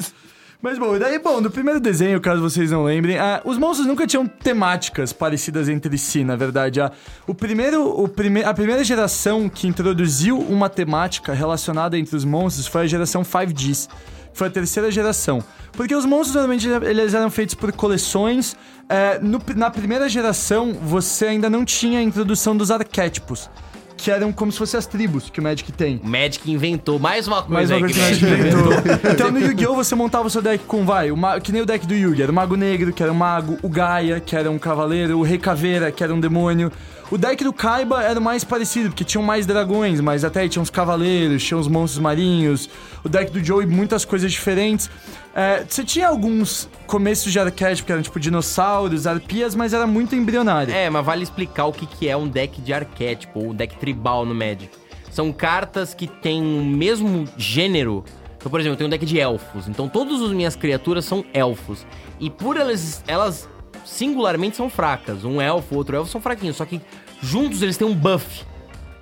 [LAUGHS] Mas bom, daí, bom, no primeiro desenho, caso vocês não lembrem, ah, os monstros nunca tinham temáticas parecidas entre si, na verdade. Ah, o primeiro, o prime a primeira geração que introduziu uma temática relacionada entre os monstros foi a geração 5Gs. Foi a terceira geração. Porque os monstros normalmente eles eram feitos por coleções. É, no- na primeira geração, você ainda não tinha a introdução dos arquétipos. Que eram como se fossem as tribos que o Magic tem. O Magic inventou mais uma coisa Mais uma coisa que o Magic inventou. [LAUGHS] Então no Yu-Gi-Oh! você montava o seu deck com, vai, o ma- que nem o deck do Yu-Gi. Era o Mago Negro, que era um mago, o Gaia, que era um cavaleiro, o Rei Caveira, que era um demônio. O deck do Kaiba era mais parecido, porque tinham mais dragões, mas até aí tinha uns cavaleiros, tinha uns monstros marinhos. O deck do Joey, muitas coisas diferentes. É, você tinha alguns começos de arquétipo, que eram tipo dinossauros, arpias, mas era muito embrionário. É, mas vale explicar o que, que é um deck de arquétipo, ou um deck tribal no Magic. São cartas que têm o mesmo gênero. Então, por exemplo, eu tenho um deck de elfos. Então, todas as minhas criaturas são elfos. E por elas, elas singularmente são fracas. Um elfo, outro elfo são fraquinhos. Só que juntos eles têm um buff.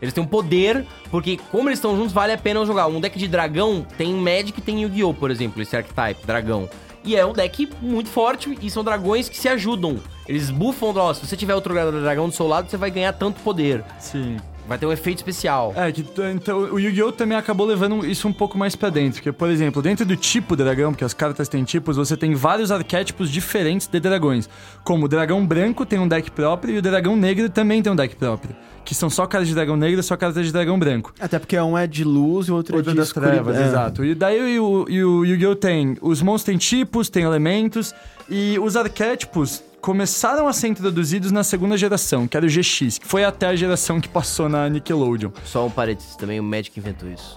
Eles têm um poder, porque como eles estão juntos, vale a pena jogar. Um deck de dragão tem Magic e tem Yu-Gi-Oh!, por exemplo, esse archetype, dragão. E é um deck muito forte e são dragões que se ajudam. Eles buffam, ó, se você tiver outro dragão do seu lado, você vai ganhar tanto poder. Sim. Vai ter um efeito especial. É, que então o Yu-Gi-Oh! também acabou levando isso um pouco mais pra dentro. Porque, por exemplo, dentro do tipo dragão, porque as cartas têm tipos, você tem vários arquétipos diferentes de dragões. Como o dragão branco tem um deck próprio e o dragão negro também tem um deck próprio. Que são só cartas de dragão negro e só cartas de dragão branco. Até porque um é de luz e o outro, Outra é de das escuridão. trevas, É. exato. E daí o, e o Yu-Gi-Oh! tem. Os monstros têm tipos, têm elementos, e os arquétipos começaram a ser introduzidos na segunda geração, que era o GX, que foi até a geração que passou na Nickelodeon. Só um parênteses, também o Magic inventou isso.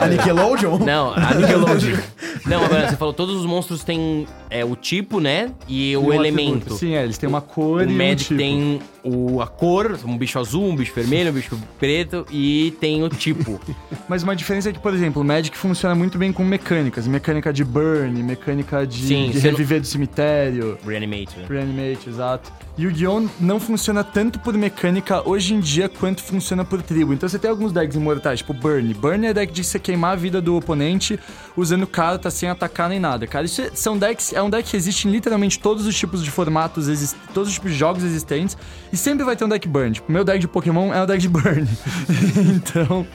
A Nickelodeon? Não, a Nickelodeon. [LAUGHS] Não, agora você falou, todos os monstros têm é, o tipo, né? E o um elemento. atributo. Sim, é, eles têm uma cor O e um Magic tipo. tem o, a cor, um bicho azul, um bicho vermelho, um bicho preto e tem o tipo. [LAUGHS] Mas uma diferença é que, por exemplo, o Magic funciona muito bem com mecânicas. Mecânica de burn, mecânica de, Sim, de você não- reviver do cemitério. Reanimator. Reanimate, exato. Yu-Gi-Oh! não funciona tanto por mecânica hoje em dia quanto funciona por tribo. Então você tem alguns decks imortais, tipo Burn. Burn é deck de você queimar a vida do oponente usando carta sem atacar nem nada. Cara, isso é- são decks, é um deck que existe em literalmente todos os tipos de formatos, todos os tipos de jogos existentes. E sempre vai ter um deck Burn. Tipo, meu deck de Pokémon é o deck de Burn. [LAUGHS] então.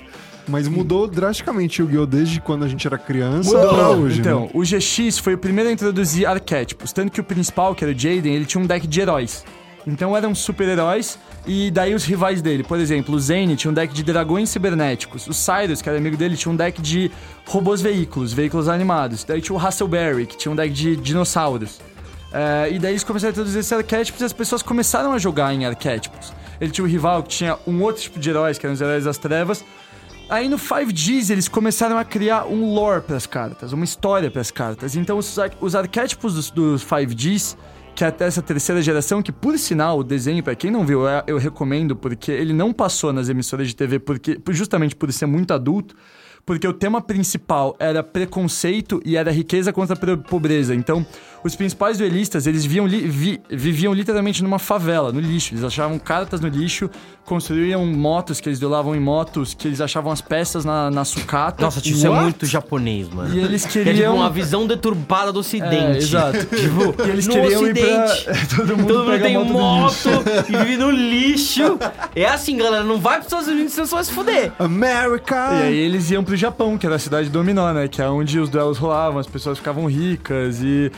Mas mudou drasticamente o Yu-Gi-Oh! desde quando a gente era criança Mudou. pra hoje, Então, né? o GX foi o primeiro a introduzir arquétipos. Tanto que o principal, que era o Jaden, ele tinha um deck de heróis. Então eram super-heróis e daí os rivais dele. Por exemplo, o Zane tinha um deck de dragões cibernéticos. O Cyrus, que era amigo dele, tinha um deck de robôs veículos, veículos animados. Daí tinha o Hasselberry, que tinha um deck de dinossauros. É, e daí eles começaram a introduzir esses arquétipos e as pessoas começaram a jogar em arquétipos. Ele tinha o rival que tinha um outro tipo de heróis, que eram os heróis das trevas. Aí no 5Gs eles começaram a criar um lore pras cartas, uma história pras cartas. Então os, ar- os arquétipos dos, dos 5Gs, que é até essa terceira geração, que por sinal o desenho, pra quem não viu, eu, eu recomendo, porque ele não passou nas emissoras de TV porque, justamente por ser muito adulto. Porque o tema principal era preconceito e era riqueza contra pobreza. Então, os principais duelistas, eles viam li- vi- viviam literalmente numa favela, no lixo. Eles achavam cartas no lixo, construíam motos, que eles duelavam em motos, que eles achavam as peças na, na sucata. Nossa, tio, isso é muito japonês, mano. E eles Que é tipo queriam... uma visão deturpada do ocidente. É, exato. [LAUGHS] Tipo, E eles no queriam ir pra... ocidente. [LAUGHS] Todo mundo, Todo mundo tem moto moto e vive no lixo. É assim, galera. Não vai pros Estados Unidos, senão você vai se fuder. America! E aí eles iam pro Japão, que era a cidade dominó, né? Que é onde os duelos rolavam, as pessoas ficavam ricas e...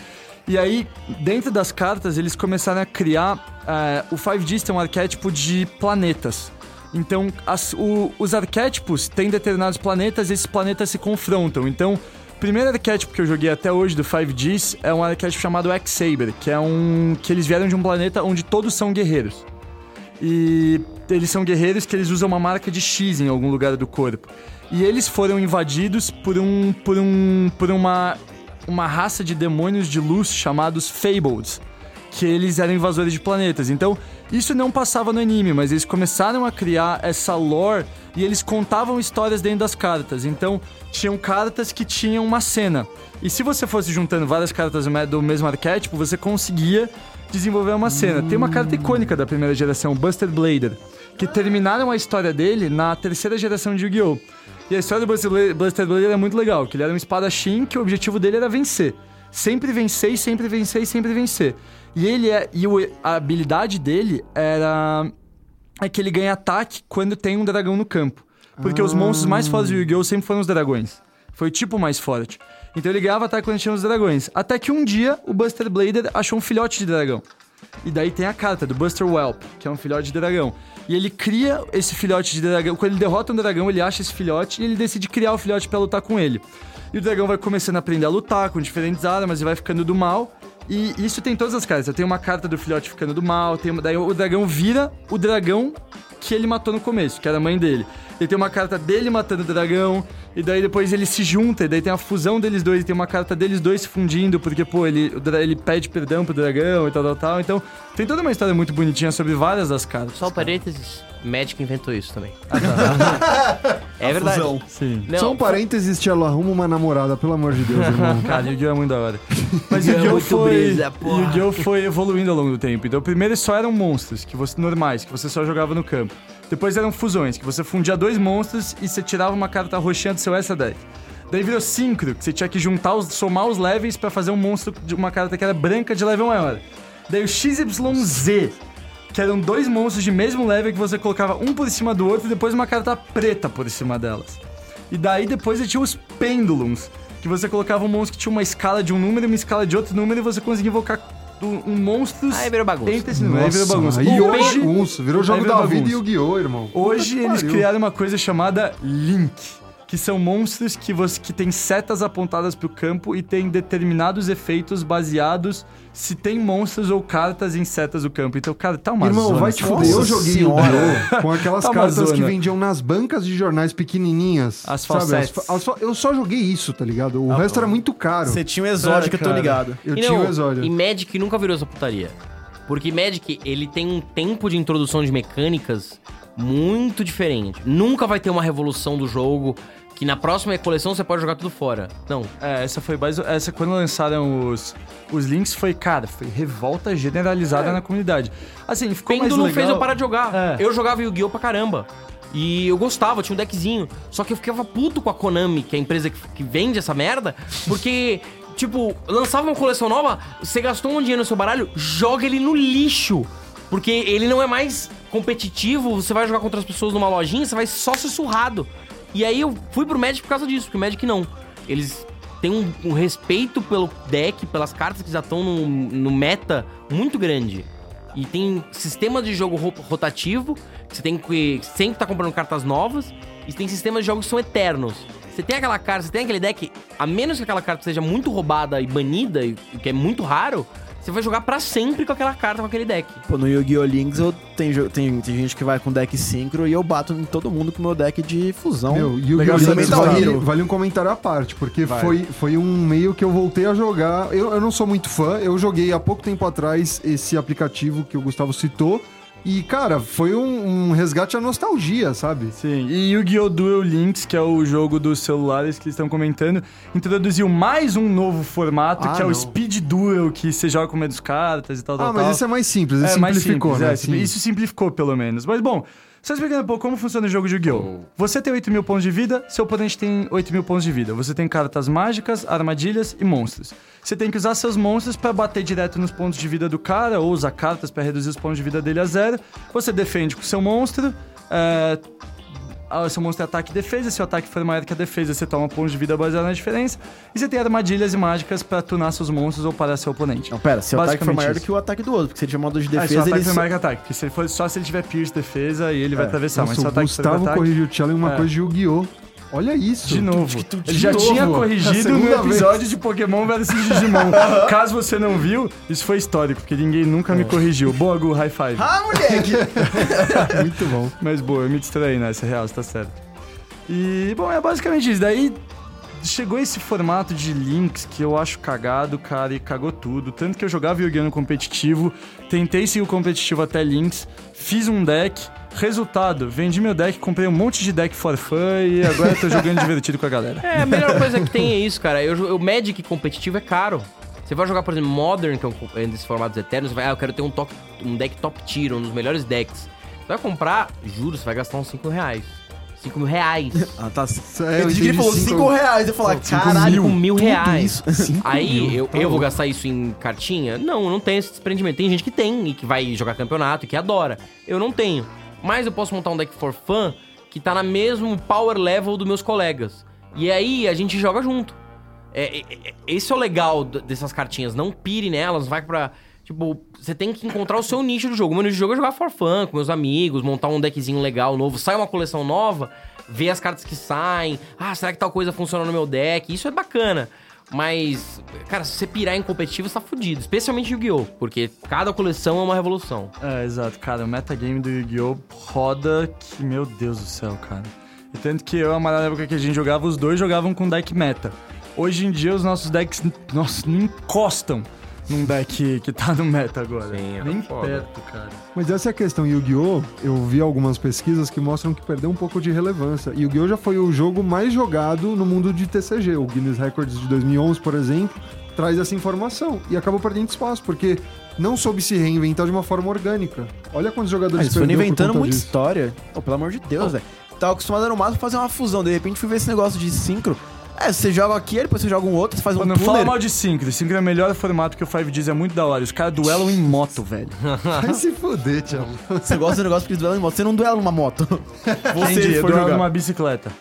E aí, dentro das cartas, eles começaram a criar... eh, o 5Ds tem um arquétipo de planetas. Então, as- o- os arquétipos têm determinados planetas e esses planetas se confrontam. Então, o primeiro arquétipo que eu joguei até hoje do 5Ds é um arquétipo chamado X-Saber, que é um... que eles vieram de um planeta onde todos são guerreiros. E eles são guerreiros que eles usam uma marca de X em algum lugar do corpo. E eles foram invadidos por um por um por uma uma raça de demônios de luz chamados Fabled, que eles eram invasores de planetas. Então, isso não passava no anime, mas eles começaram a criar essa lore e eles contavam histórias dentro das cartas. Então, tinham cartas que tinham uma cena. E se você fosse juntando várias cartas do me- do mesmo arquétipo, você conseguia desenvolver uma cena. Tem uma carta icônica da primeira geração, Buster Blader, que terminaram a história dele na terceira geração de Yu-Gi-Oh! E a história do Buster Bla- Buster Blader é muito legal, que ele era um espadachim que o objetivo dele era vencer. Sempre vencer, e sempre vencer e sempre vencer. E ele é. E o- a habilidade dele era. É que ele ganha ataque quando tem um dragão no campo. Porque os monstros mais fortes do Yu-Gi-Oh! sempre foram os dragões. Foi o tipo mais forte. Então ele ganhava ataque quando tinha os dragões. Até que um dia o Buster Blader achou um filhote de dragão. E daí tem a carta do Buster Whelp, que é um filhote de dragão. E ele cria esse filhote de dragão. Quando ele derrota um dragão, ele acha esse filhote e ele decide criar o filhote pra lutar com ele. E o dragão vai começando a aprender a lutar com diferentes armas e vai ficando do mal. E isso tem todas as cartas. Tem uma carta do filhote ficando do mal, tem uma- daí o dragão vira o dragão que ele matou no começo, que era a mãe dele. E tem uma carta dele matando o dragão, e daí depois ele se junta, e daí tem a fusão deles dois, e tem uma carta deles dois se fundindo, porque, pô, ele, ele pede perdão pro dragão e tal, tal, tal. Então, tem toda uma história muito bonitinha sobre várias das cartas. Só um parênteses. Magic inventou isso também. Ah, [LAUGHS] é verdade. fusão. Sim. Não, Só um parênteses, Tchelo, arruma uma namorada, pelo amor de Deus, irmão. [LAUGHS] Cara, Yu-Gi-Oh! é muito da hora. [LAUGHS] Mas Yu-Gi-Oh! é foi, brisa, porra. Yu-Gi-Oh! foi evoluindo ao longo do tempo. Então, primeiro só eram monstros, que você normais, que você só jogava no campo. Depois eram fusões, que você fundia dois monstros e você tirava uma carta roxinha do seu extra deck. Daí virou sincro, que você tinha que juntar os, somar os levels pra fazer um monstro de uma carta que era branca de level maior. Daí o XYZ, que eram dois monstros de mesmo level que você colocava um por cima do outro e depois uma carta preta por cima delas. E daí depois tinha os Pendulums, que você colocava um monstro que tinha uma escala de um número e uma escala de outro número e você conseguia invocar um, um monstros Aí virou bagunça. entre esse número. Aí virou bagunça. aí hoje, bagunça. Virou jogo aí virou da vida e bagunça. Yu-Gi-Oh, irmão. Hoje eles pariu. criaram uma coisa chamada Link, que são monstros que você que tem setas apontadas pro campo e tem determinados efeitos baseados se tem monstros ou cartas em setas do campo. Então, cara, tá uma Irmão, zona. vai te fuder. Eu joguei senhora. [LAUGHS] Com aquelas Tá cartas que zona. vendiam nas bancas de jornais pequenininhas. As falsetes. as eu só joguei isso, tá ligado? O resto era muito caro. Você tinha um exódio Ah, que eu tô ligado. Eu E tinha não, o Exódio. E Magic nunca virou essa putaria. Porque Magic, ele tem um tempo de introdução de mecânicas muito diferente. Nunca vai ter uma revolução do jogo que na próxima coleção você pode jogar tudo fora. Não. É, essa foi mais. Essa, quando lançaram os, os links, foi, cara, foi revolta generalizada na comunidade. Assim, ficou mais Pêndulo legal... fez eu parar de jogar. É. Eu jogava Yu-Gi-Oh! pra caramba. E eu gostava, tinha um deckzinho. Só que eu ficava puto com a Konami, que é a empresa que, que vende essa merda, porque, tipo, lançava uma coleção nova, você gastou um dinheiro no seu baralho, joga ele no lixo. Porque ele não é mais competitivo, você vai jogar contra as pessoas numa lojinha, você vai só ser surrado. E aí eu fui pro Magic por causa disso, porque o Magic não. Eles têm um, um respeito pelo deck, pelas cartas que já estão no, no meta muito grande. E tem sistema de jogo ro- rotativo, você tem que sempre estar comprando cartas novas, e tem sistemas de jogos que são eternos. Você tem aquela carta, você tem aquele deck, a menos que aquela carta seja muito roubada e banida, o que é muito raro, você vai jogar pra sempre com aquela carta, com aquele deck. Pô, no Yu-Gi-Oh! Links eu tem, jo- tem, tem gente que vai com deck synchro e eu bato em todo mundo com meu deck de fusão. Meu, Yu-Gi-Oh! Legal, Links Elemental vale, vale um comentário à parte, porque foi, foi um meio que eu voltei a jogar. Eu, eu não sou muito fã, eu joguei há pouco tempo atrás esse aplicativo que o Gustavo citou. E, cara, foi um, um resgate à nostalgia, sabe? Sim, e Yu-Gi-Oh! Duel Links, que é o jogo dos celulares que eles estão comentando, introduziu mais um novo formato, Ah, que é o não. Speed Duel, que você joga com menos cartas e tal, tal, Ah, mas tal. isso é mais simples, isso É, mais simplificou, simples, né? é, Sim. Isso simplificou, pelo menos. Mas, bom, só explicando um pouco como funciona o jogo de Yu-Gi-Oh! Você tem 8 mil pontos de vida, seu oponente tem 8 mil pontos de vida. Você tem cartas mágicas, armadilhas e monstros. Você tem que usar seus monstros pra bater direto nos pontos de vida do cara, ou usar cartas pra reduzir os pontos de vida dele a zero. Você defende com seu monstro. É... ah, seu monstro é ataque e defesa. Se o ataque for maior que a defesa, você toma pontos de vida baseado na diferença. E você tem armadilhas e mágicas pra tunar seus monstros ou parar seu oponente. Não, pera, seu ataque for maior do isso. que o ataque do outro, porque se ele tiver modo de Ah, se o defesa, ataque ele for maior que ataque. Porque se ele for, só se ele tiver Pierce defesa, aí ele vai É. atravessar. Nossa, mas se o o ataque for Gustavo ataque, corrigiu o Tchelo em uma É. coisa de Yu-Gi-Oh! Olha isso. De novo. Ele já novo. tinha É corrigido no segunda episódio vez. de Pokémon versus Digimon. [LAUGHS] Caso você não viu, isso foi histórico, porque ninguém nunca me corrigiu. Boa, Gu, high five. Ah, moleque! [LAUGHS] Muito bom. Mas boa, eu me distraí nessa, é real, você tá certo. E, bom, é basicamente isso. Daí chegou esse formato de links que eu acho cagado, cara, e cagou tudo. Tanto que eu jogava Yu-Gi-Oh! no competitivo, tentei seguir o competitivo até links, fiz um deck. Resultado, vendi meu deck, comprei um monte de deck for fun e agora eu tô jogando [LAUGHS] divertido com a galera. É, a melhor coisa que tem é isso, cara. Eu, o Magic competitivo é caro. Você vai jogar, por exemplo, Modern, que é um é desses formatos eternos, você vai, ah, eu quero ter um, top- um deck top tier, um dos melhores decks. Você vai comprar, juro, você vai gastar uns 5 reais. 5 mil reais. [LAUGHS] ah, tá. É, eu ele falou cinco- 5 reais. Eu falar, Cinco caralho, Cinco mil tudo reais. isso. Cinco [LAUGHS] Aí, mil. eu, Tá eu vou gastar isso em cartinha? Não, eu não tenho esse desprendimento. Tem gente que tem e que vai jogar campeonato e que adora. Eu não tenho. Mas eu posso montar um deck for fun que tá na mesmo power level dos meus colegas. E aí a gente joga junto. É, é, é- esse é o legal dessas cartinhas. Não pire nelas, vai pra. Tipo, você tem que encontrar o seu nicho do jogo. O meu nicho de jogo é jogar for fun com meus amigos, montar um deckzinho legal, novo. Sai uma coleção nova, ver as cartas que saem. Ah, será que tal coisa funciona no meu deck? Isso é bacana. Mas, cara, se você pirar em competitivo, você tá fudido. Especialmente Yu-Gi-Oh! Porque cada coleção é uma revolução. É, exato, cara. O metagame do Yu-Gi-Oh! roda que, meu Deus do céu, cara. E tanto que eu, a na época que a gente jogava, os dois jogavam com deck meta. Hoje em dia, os nossos decks, nossa, não encostam num deck que tá no meta agora. Sim, é Nem foda. perto, cara. Mas essa é a questão. Yu-Gi-Oh! Eu vi algumas pesquisas que mostram que perdeu um pouco de relevância. Yu-Gi-Oh! já foi o jogo mais jogado no mundo de TCG. O Guinness Records de 2011, por exemplo, traz essa informação. E acabou perdendo espaço, porque não soube se reinventar de uma forma orgânica. Olha quantos Ah, jogadores eles foram inventando conta muita disso. história. Pô, pelo amor de Deus, velho. Tava acostumado no máximo fazer uma fusão. De repente fui ver esse negócio de sincro. É, você joga aqui, depois você joga um outro, você faz um não fala mal de Synchro. Synchro é o melhor formato que o 5Ds é muito da hora. Os caras duelam em moto, velho. [LAUGHS] Vai se fuder, tchau. Você gosta do negócio porque eles duelam em moto. Você não duela numa moto. Você Entendi, jogar. numa bicicleta.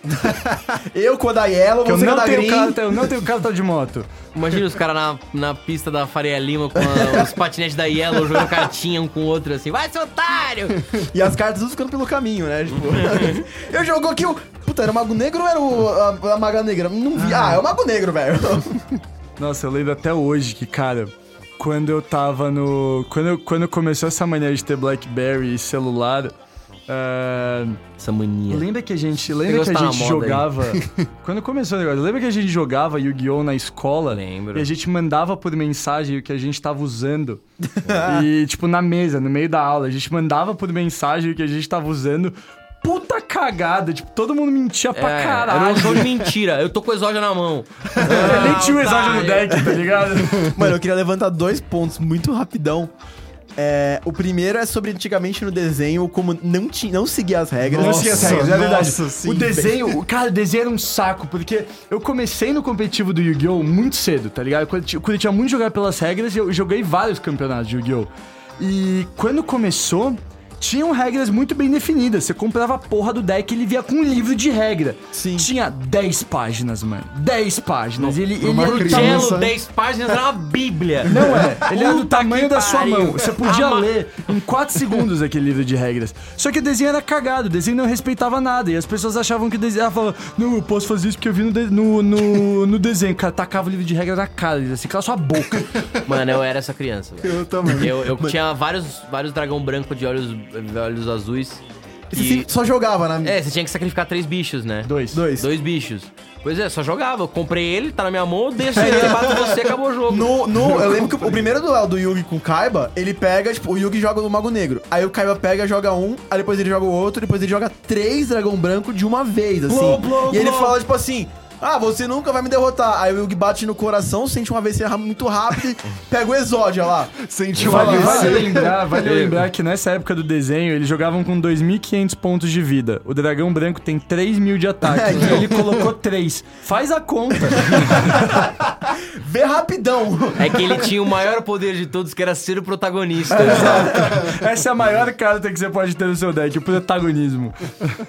[LAUGHS] Eu com a da Yellow, Que eu você com a não da tenho, Green. carta, eu não tenho carta de moto. Imagina os caras na, na pista da Faria Lima com a- os patinetes da Yellow jogando cartinha um com o outro assim. Vai, seu otário! E as cartas tudo ficando pelo caminho, né? Tipo, [LAUGHS] eu jogo aqui o. Puta, era o Mago Negro ou era o, a, a Maga Negra? Não vi. Ah, é o Mago Negro, velho. [LAUGHS] Nossa, eu lembro até hoje que, cara, quando eu tava no. Quando, quando começou essa mania de ter Blackberry e celular. é, Essa mania. lembra que a gente. Lembra que a gente jogava. [LAUGHS] quando começou o negócio, lembra que a gente jogava Yu-Gi-Oh! na escola? Lembro. E a gente mandava por mensagem o que a gente tava usando. [LAUGHS] e, tipo, na mesa, no meio da aula. A gente mandava por mensagem o que a gente tava usando. Puta cagada, tipo, todo mundo mentia pra É, caralho. Era um show de mentira. Eu tô com o exódio na mão. [LAUGHS] Eu nem tinha o exódio no otário. deck, tá ligado? [LAUGHS] Mano, eu queria levantar dois pontos muito rapidão. É, o primeiro é sobre antigamente no desenho, como não, tinha, não seguia as regras. Não sei as regras, é verdade. nossa, o desenho, o- [LAUGHS] cara, o desenho era um saco, porque eu comecei no competitivo do Yu-Gi-Oh! muito cedo, tá ligado? Quando, ti- quando eu tinha muito jogar pelas regras, eu joguei vários campeonatos de Yu-Gi-Oh! E quando começou, tinham regras muito bem definidas. Você comprava a porra do deck e ele via com um livro de regra. Sim. Tinha 10 páginas, mano. 10 páginas. ele, ele era do criança- tamanho... Cello, 10 páginas, era uma bíblia. [LAUGHS] Não é, ele era do tamanho da sua mão. Você podia Ama- ler em 4 segundos aquele livro de regras. Só que o desenho era cagado, o desenho não respeitava nada. E as pessoas achavam que o desenho. Ela falava, não, eu posso fazer isso porque eu vi no, de- no, no, no desenho. Cara, tacava o livro de regra na cara, eles assim, cala sua boca. Mano, eu era essa criança. velho. Eu também. Eu, eu tinha vários, vários dragão branco de olhos, olhos azuis. Você E, sempre só jogava na. é, você tinha que sacrificar três bichos, né? Dois. Dois. Dois bichos. Pois é, só jogava. Eu comprei ele, tá na minha mão, eu deixo ele, bato você, acabou o jogo. No, no, eu lembro que o primeiro duelo do Yugi com o Kaiba, ele pega, tipo, o Yugi joga o Mago Negro. Aí o Kaiba pega, joga um, aí depois ele joga o outro, depois ele joga três Dragão Branco de uma vez, assim. Blow, blow, e ele blow. fala, tipo assim. Ah, você nunca vai me derrotar. Aí o Yugi bate no coração, sente uma AVC muito rápido e [LAUGHS] pega o Exódia lá. Sentiu uma Vale, vez. vale lembrar, vale lembrar que nessa época do desenho eles jogavam com 2.500 pontos de vida. O dragão branco tem 3 mil de ataque. [LAUGHS] É, então. e ele colocou 3. Faz a conta. [LAUGHS] Vê rapidão. É que ele tinha o maior poder de todos, que era ser o protagonista. Essa é a maior carta que você pode ter no seu deck, o protagonismo.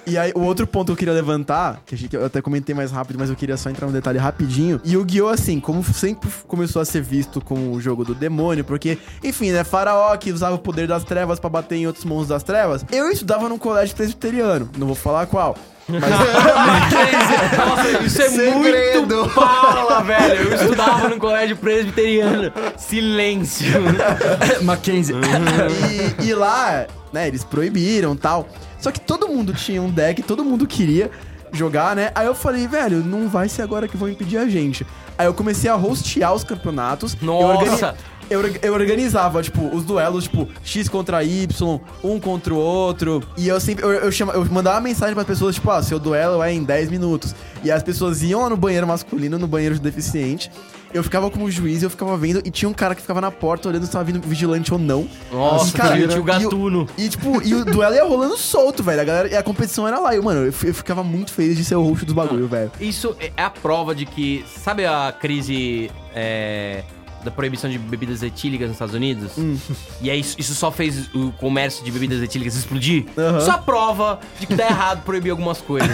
E aí, o outro ponto que eu queria levantar, que achei que eu até comentei mais rápido, mas eu queria só entrar num detalhe rapidinho. E o Guiô, assim, como sempre começou a ser visto como o jogo do demônio, porque, enfim, né, Faraó que usava o poder das trevas pra bater em outros monstros das trevas. Eu estudava num colégio presbiteriano, não vou falar qual. Nossa, isso é [LAUGHS] Segredo. muito pala, velho. Eu estudava no colégio presbiteriano. Silêncio. [LAUGHS] Mackenzie. E, e lá, né, eles proibiram tal. Só que todo mundo tinha um deck, todo mundo queria jogar, né? Aí eu falei, velho, não vai ser agora que vão impedir a gente. Aí eu comecei a hostear os campeonatos. Eu Nossa. Eu, orga- eu organizava, tipo, os duelos, tipo, X contra Y, um contra o outro. E eu sempre, eu, eu, chama, eu mandava mensagem pras pessoas, tipo, ah, seu duelo é em 10 minutos. E as pessoas iam lá no banheiro masculino, no banheiro de deficiente. Eu ficava como juiz, eu ficava vendo, e tinha um cara que ficava na porta olhando se tava vindo vigilante ou não. Nossa, E, cara, o e o- gatuno. E, tipo, e o duelo ia rolando solto, velho. A, galera, e a competição era lá. E, mano, eu, eu ficava muito feliz de ser o host dos bagulho, velho. Isso é a prova de que. Sabe a crise é, da proibição de bebidas etílicas nos Estados Unidos? [LAUGHS] E aí isso, isso só fez o comércio de bebidas etílicas explodir? Aham. Só a prova de que dá [LAUGHS] errado proibir algumas coisas.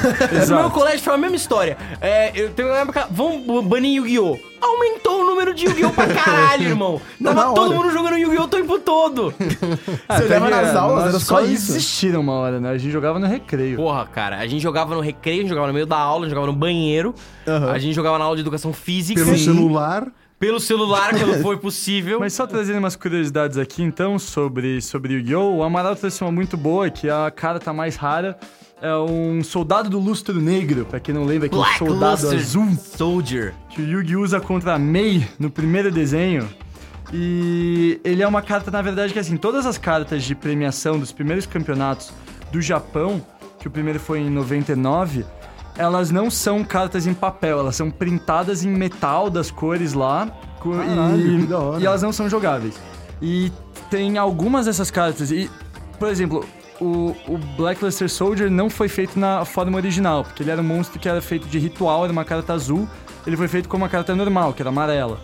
no meu colégio foi a mesma história. É, eu tenho uma época. Vamos banir Yu-Gi-Oh! Aumentou o número de Yu-Gi-Oh! pra [LAUGHS] caralho, irmão. Na Tava todo hora. mundo jogando Yu-Gi-Oh! o tempo todo. Você olhava nas aulas, era só isso. existiram uma hora, né? A gente jogava no recreio. Porra, cara, a gente jogava no recreio, a gente jogava no meio da aula, a gente jogava no banheiro, Aham. a gente jogava na aula de educação física. Pelo celular. Pelo celular, quando [LAUGHS] foi possível. Mas só trazendo umas curiosidades aqui, então, sobre, sobre Yu-Gi-Oh! O Amaral trouxe uma muito boa, que a carta mais rara é um soldado do lustro negro, pra quem não lembra, que é um Black soldado Luster azul Soldier. que o Yugi usa contra a Mei no primeiro desenho. E ele é uma carta, na verdade, que assim, todas as cartas de premiação dos primeiros campeonatos do Japão, que o primeiro foi em 99, elas não são cartas em papel, elas são printadas em metal das cores lá. Caralho, e, que da hora. e elas não são jogáveis. E tem algumas dessas cartas. E, por exemplo, o, o Black Luster Soldier não foi feito na forma original, porque ele era um monstro que era feito de ritual, era uma carta azul. Ele foi feito com uma carta normal, que era amarela.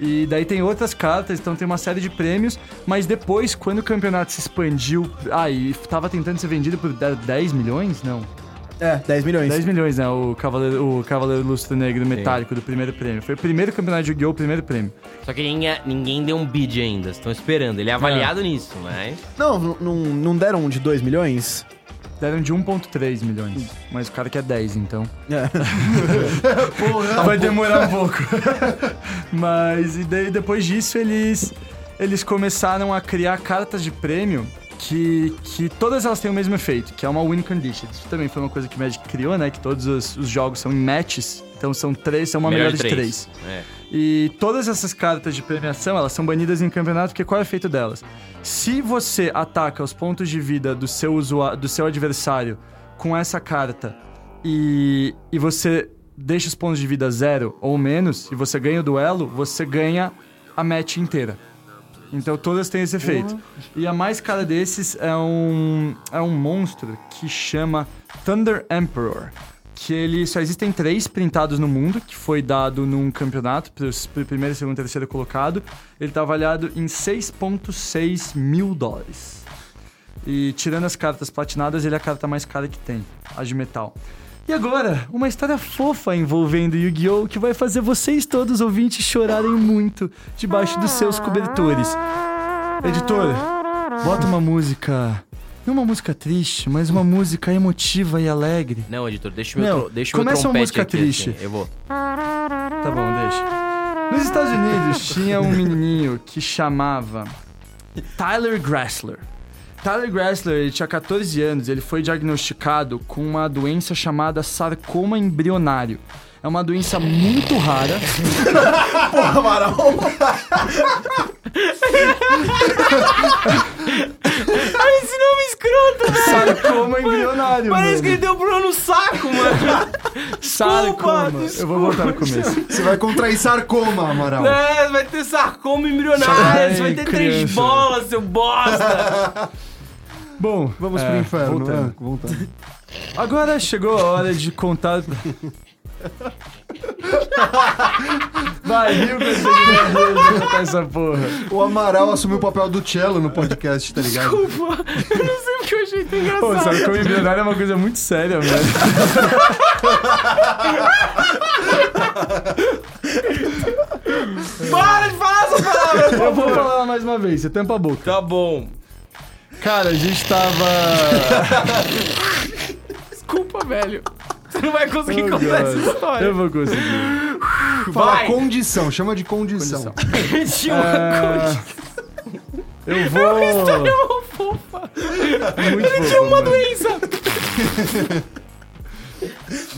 E daí tem outras cartas, então tem uma série de prêmios, mas depois, quando o campeonato se expandiu, ah, e tava tentando ser vendido por 10 milhões? Não. É, 10 milhões. 10 milhões, né? O Cavaleiro, o Cavaleiro Lustro Negro Metálico do primeiro prêmio. Foi o primeiro campeonato de Yu-Gi-Oh! o primeiro prêmio. Só que ninguém, ninguém deu um bid ainda, estão esperando. Ele é avaliado nisso, mas. Não, não, não- deram um de 2 milhões? Deram de 1.3 milhões, mas o cara quer 10, então. É. [LAUGHS] Vai demorar um pouco. [LAUGHS] Mas e daí depois disso eles eles começaram a criar cartas de prêmio que, que todas elas têm o mesmo efeito, que é uma win condition. Isso também foi uma coisa que o Magic criou, né? Que todos os, os jogos são em matches, então são três, são uma melhor, de três. É. E todas essas cartas de premiação, elas são banidas em campeonato, porque qual é o efeito delas? Se você ataca os pontos de vida do seu, usua- do seu adversário com essa carta e, e você deixa os pontos de vida zero ou menos, e você ganha o duelo, você ganha a match inteira. Então todas têm esse efeito. E a mais cara desses é um, é um monstro que chama Thunder Emperor. Que ele só existem três printados no mundo, que foi dado num campeonato para o primeiro, segundo e terceiro colocado. Ele tá avaliado em 6,6 mil dólares. E tirando as cartas platinadas, ele é a carta mais cara que tem, a de metal. E agora, uma história fofa envolvendo Yu-Gi-Oh! que vai fazer vocês todos ouvintes chorarem muito debaixo dos seus cobertores. Editor, bota uma música. Não uma música triste, mas uma música emotiva e alegre. Não, editor, deixa o meu, Não, tro- deixa o meu começa uma música aqui, triste. assim, eu vou. Tá bom, deixa. Nos Estados Unidos tinha um [LAUGHS] menininho que chamava Tyler Grassler. Tyler Grassler ele tinha 14 anos, ele foi diagnosticado com uma doença chamada sarcoma embrionário. É uma doença muito rara. [LAUGHS] Porra, Amaral. [LAUGHS] Esse nome escroto, velho. Sarcoma embrionário. Parece que ele mano. deu pro no saco, mano. Sarcoma. Desculpa, Eu vou voltar no começo. Você vai contrair sarcoma, Amaral. É, vai ter sarcoma embrionário, Ai, você vai ter três criança. bolas, seu bosta. [LAUGHS] Bom, Vamos é, pro inferno. voltando. né? Voltando. Agora chegou a hora de contar. [LAUGHS] Vai, viu que que contar essa porra. O Amaral assumiu o papel do cello no podcast, tá ligado? Desculpa, eu não sei porque eu achei tão engraçado. Pô, sabe como embrionário é uma coisa muito séria, velho. Para de falar essa palavra, por Eu vou favor. falar mais uma vez, você tampa a boca. Tá bom. Cara, a gente tava. [LAUGHS] Desculpa, velho. Você não vai conseguir Oh, contar essa God. história. Eu vou conseguir. Fala Vai. condição, chama de condição. Tinha uma É, coisa. Eu vou. Tão fofa. Muito Tinha fofo, uma mano. doença. [LAUGHS]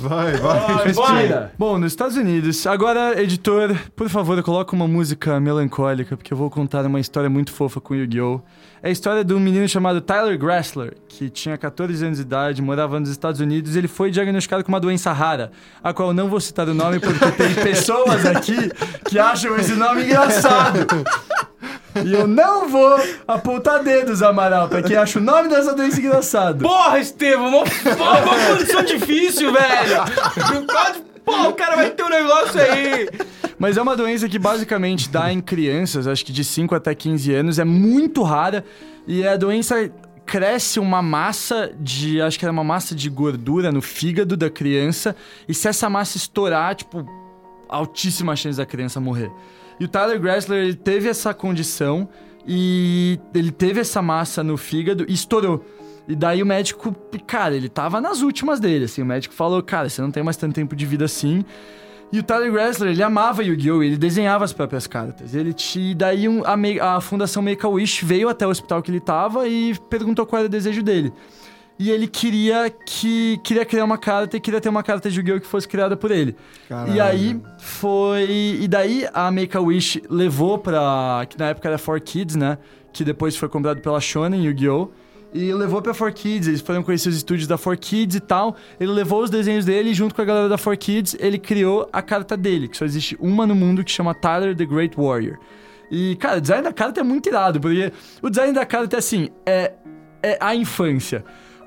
Vai, vai. Respira. Bom, nos Estados Unidos. Agora, editor, por favor, coloca uma música melancólica, porque eu vou contar uma história muito fofa com Yu-Gi-Oh! É a história de um menino chamado Tyler Grassler, que tinha 14 anos de idade, morava nos Estados Unidos e ele foi diagnosticado com uma doença rara, a qual eu não vou citar o nome porque tem [LAUGHS] pessoas aqui que acham esse nome engraçado. E eu não vou apontar dedos, Amaral, pra quem acha o nome dessa doença engraçado. Porra, Estevam, uma, uma condição difícil, velho. Porra, o cara vai ter um negócio aí. Mas é uma doença que basicamente dá em crianças, acho que de 5 até 15 anos, é muito rara. E a doença cresce uma massa de. Acho que era uma massa de gordura no fígado da criança. E se essa massa estourar, tipo, altíssima chance da criança morrer. E o Tyler Grassler, ele teve essa condição e ele teve essa massa no fígado e estourou. E daí o médico, cara, ele tava nas últimas dele, assim. O médico falou, cara, você não tem mais tanto tempo de vida assim. E o Tyler Grassler, ele amava Yu-Gi-Oh! Ele desenhava as próprias cartas. Ele te... Daí um- a, a fundação Make-A-Wish veio até o hospital que ele tava e perguntou qual era o desejo dele. E ele queria que queria criar uma carta e queria ter uma carta de Yu-Gi-Oh! que fosse criada por ele. Caralho. E aí foi. E daí a Make-A-Wish levou pra. Que na época era 4Kids, né? Que depois foi comprado pela Shonen Yu-Gi-Oh! E levou pra 4Kids, eles foram conhecer os estúdios da 4Kids e tal. Ele levou os desenhos dele e junto com a galera da 4Kids, ele criou a carta dele, que só existe uma no mundo que chama Tyler the Great Warrior. E, cara, o design da carta é muito irado, porque o design da carta é assim, é, é a infância.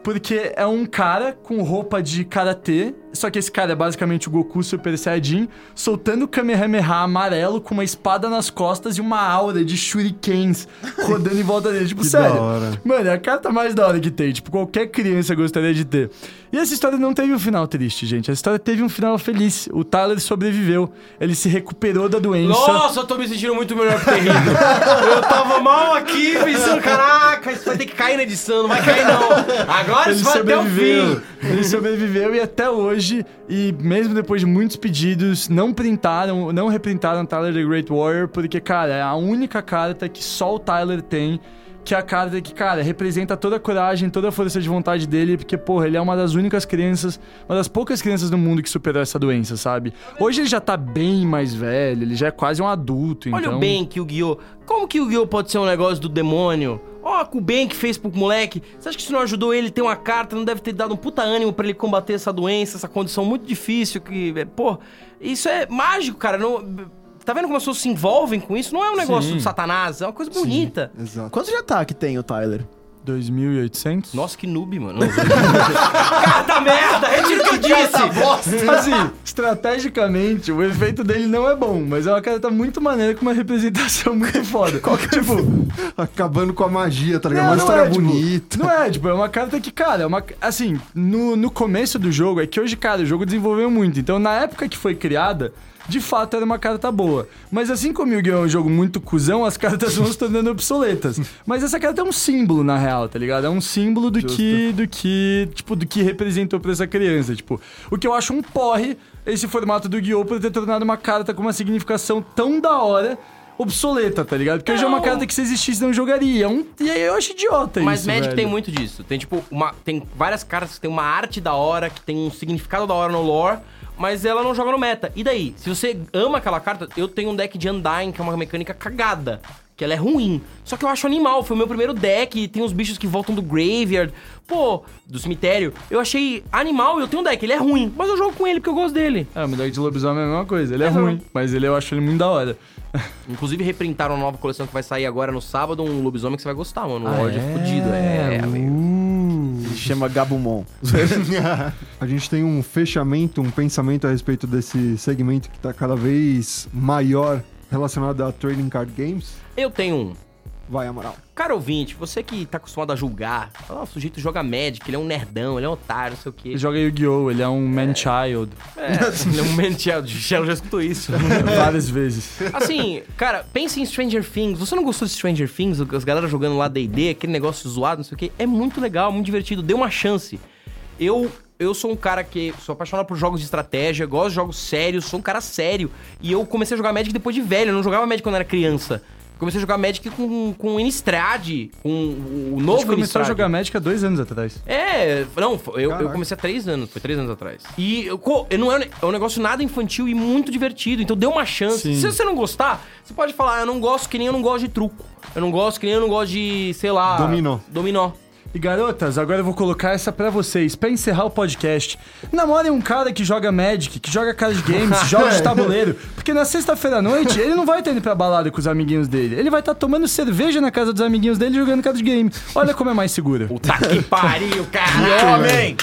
Porque é um cara com roupa de karatê, só que esse cara é basicamente o Goku Super Saiyajin, soltando o Kamehameha amarelo com uma espada nas costas e uma aura de shurikens rodando em volta dele. Tipo, [LAUGHS] Que sério. da hora. Mano, é a carta mais da hora que tem. Tipo, qualquer criança gostaria de ter. E essa história não teve um final triste, gente. Essa história teve um final feliz. O Tyler sobreviveu. Ele se recuperou da doença. Nossa, eu tô me sentindo muito melhor por ter rido. [LAUGHS] Eu tava mal aqui, pensando, caraca, isso vai ter que cair na edição, não vai cair não. Agora Ele isso vai até o fim. [LAUGHS] Ele sobreviveu e até hoje, e mesmo depois de muitos pedidos, não printaram, não reprintaram Tyler the Great Warrior, porque, cara, é a única carta que só o Tyler tem. Que a carta que, cara, representa toda a coragem, toda a força de vontade dele, porque, porra, ele é uma das únicas crianças, uma das poucas crianças do mundo que superou essa doença, sabe? Hoje ele já tá bem mais velho, ele já é quase um adulto, Olha então... o bem que o Guiô. Como que o Guiô pode ser um negócio do demônio? Ó, com o bem que fez pro moleque. Você acha que isso não ajudou ele a ter uma carta? Não deve ter dado um puta ânimo pra ele combater essa doença, essa condição muito difícil que. é, Pô, isso é mágico, cara. Não. Tá vendo como as pessoas se envolvem com isso? Não é um negócio Sim. de satanás, é uma coisa bonita. Exato. Quantos de ataque tem o Tyler? 2.800? Nossa, que noob, mano. [LAUGHS] Carta merda! Retiro o que eu disse! Assim, estrategicamente, o efeito dele não é bom, mas é uma carta muito maneira com uma representação muito foda. tipo, Acabando com a magia, tá ligado? não, uma não história é, tipo, bonita. não é, tipo, é uma carta que, cara, é uma. Assim, no, no começo do jogo, é que hoje, cara, o jogo desenvolveu muito. Então, na época que foi criada. De fato, era uma carta boa. Mas assim como o Yu-Gi-Oh! é um jogo muito cuzão, as [LAUGHS] cartas vão se tornando obsoletas. Mas essa carta é um símbolo, na real, tá ligado? É um símbolo do que, do que, tipo, do que representou pra essa criança. Tipo, o que eu acho um porre, esse formato do Yu-Gi-Oh! por ter tornado uma carta com uma significação tão da hora obsoleta, tá ligado? Porque hoje é uma Não. carta que se existisse não jogaria. É um- E aí eu acho idiota Mas isso, Magic velho. tem muito disso. Tem, tipo, uma, tem várias cartas que tem uma arte da hora, que tem um significado da hora no lore. Mas ela não joga no meta. E daí? Se você ama aquela carta, eu tenho um deck de Undying, que é uma mecânica cagada. Que ela é ruim. Só que eu acho animal. Foi o meu primeiro deck. Tem uns bichos que voltam do graveyard. Pô, do cemitério. Eu achei animal e eu tenho um deck. Ele é ruim. Mas eu jogo com ele porque eu gosto dele. É, o meu deck de lobisomem é a mesma coisa. Ele é, É, ruim, mas ele eu acho ele muito da hora. [LAUGHS] Inclusive, reprintaram uma nova coleção que vai sair agora no sábado. Um lobisomem que você vai gostar, mano. Um Ah, é? fudido. É, amigo. Se [LAUGHS] chama Gabumon. [LAUGHS] A gente tem um fechamento, um pensamento a respeito desse segmento que tá cada vez maior relacionado a trading card games. Eu tenho um. Vai, Amaral. Cara ouvinte, você que tá acostumado a julgar, fala, "Ah, o sujeito joga Magic, ele é um nerdão, ele é um otário, não sei o quê. Ele joga Yu-Gi-Oh! Ele é um man-child. É, ele é um man-child. O [LAUGHS] Shell já escutou isso. [LAUGHS] Várias vezes. Assim, cara, pense em Stranger Things. Você não gostou de Stranger Things? As galera jogando lá D&D, aquele negócio zoado, não sei o quê. É muito legal, muito divertido. Dê uma chance. Eu... Eu sou um cara que sou apaixonado por jogos de estratégia, gosto de jogos sérios, sou um cara sério. E eu comecei a jogar Magic depois de velho, eu não jogava Magic quando era criança. Comecei a jogar Magic com, com o Innistrad, com o novo começou a jogar Magic há dois anos atrás. É, não, eu, eu comecei há três anos, foi três anos atrás. E eu, não é, um é um negócio nada infantil e muito divertido, então dê uma chance. Sim. Se você não gostar, você pode falar, "Ah, eu não gosto que nem eu não gosto de truco. Eu não gosto que nem eu não gosto de, sei lá... Dominó. Dominó. E garotas, agora eu vou colocar essa pra vocês, pra encerrar o podcast. Namorem um cara que joga Magic, que joga card games, [LAUGHS] joga de tabuleiro. Porque na sexta-feira à noite, ele não vai estar indo pra balada com os amiguinhos dele. Ele vai estar tomando cerveja na casa dos amiguinhos dele e jogando card game. Olha como é mais segura. Puta que [LAUGHS] pariu, caralho! homem!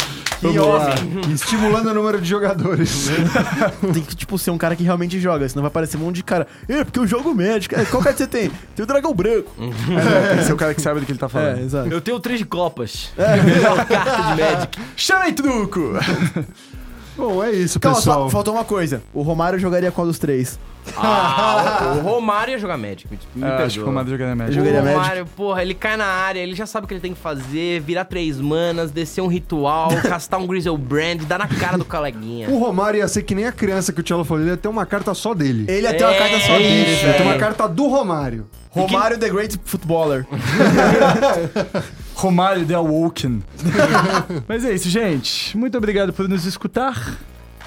Que homem! Estimulando o número de jogadores. [LAUGHS] Tem que, tipo, ser um cara que realmente joga, senão vai parecer um monte de cara. É, porque eu jogo Magic. É, qual cara você tem? [LAUGHS] Tem o Dragão Branco. É, esse é o cara que sabe do que ele tá falando. É, exato. Eu tenho três de copas. [LAUGHS] É. carta de Magic. Chama aí, truco! Bom, é isso, Calma, pessoal. só, faltou uma coisa. O Romário jogaria qual dos três? Ah, o Romário ia jogar Magic. Me, É, acho que o Romário jogaria Magic. jogaria o Magic. Romário, porra, ele cai na área, ele já sabe o que ele tem que fazer, virar três manas, descer um ritual, [LAUGHS] castar um Griselbrand, dar na cara do coleguinha. O Romário ia ser que nem a criança que o Tchelo falou, ele ia ter uma carta só dele. Ele ia ter uma É, carta só é dele, isso, Ia ter velho. uma carta do Romário. Romário the Great Footballer. [LAUGHS] Romário The Awoken. [LAUGHS] Mas é isso, gente. Muito obrigado por nos escutar.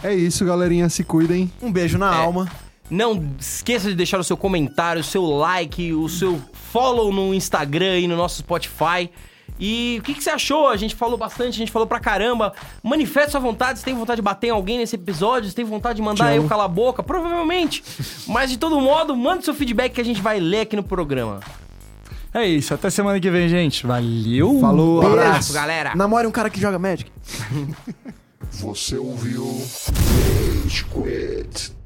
É isso, galerinha. Se cuidem. Um beijo na alma. Não esqueça de deixar o seu comentário, o seu like, o seu follow no Instagram e no nosso Spotify. E o que, que você achou? A gente falou bastante, a gente falou pra caramba. Manifeste sua vontade, se tem vontade de bater em alguém nesse episódio, se tem vontade de mandar eu calar a boca, provavelmente. [LAUGHS] Mas de todo modo, manda seu feedback que a gente vai ler aqui no programa. É isso. Até semana que vem, gente. Valeu! Falou, Um abraço. abraço, galera. Namore um cara que joga Magic. [LAUGHS] Você ouviu Rage Quit.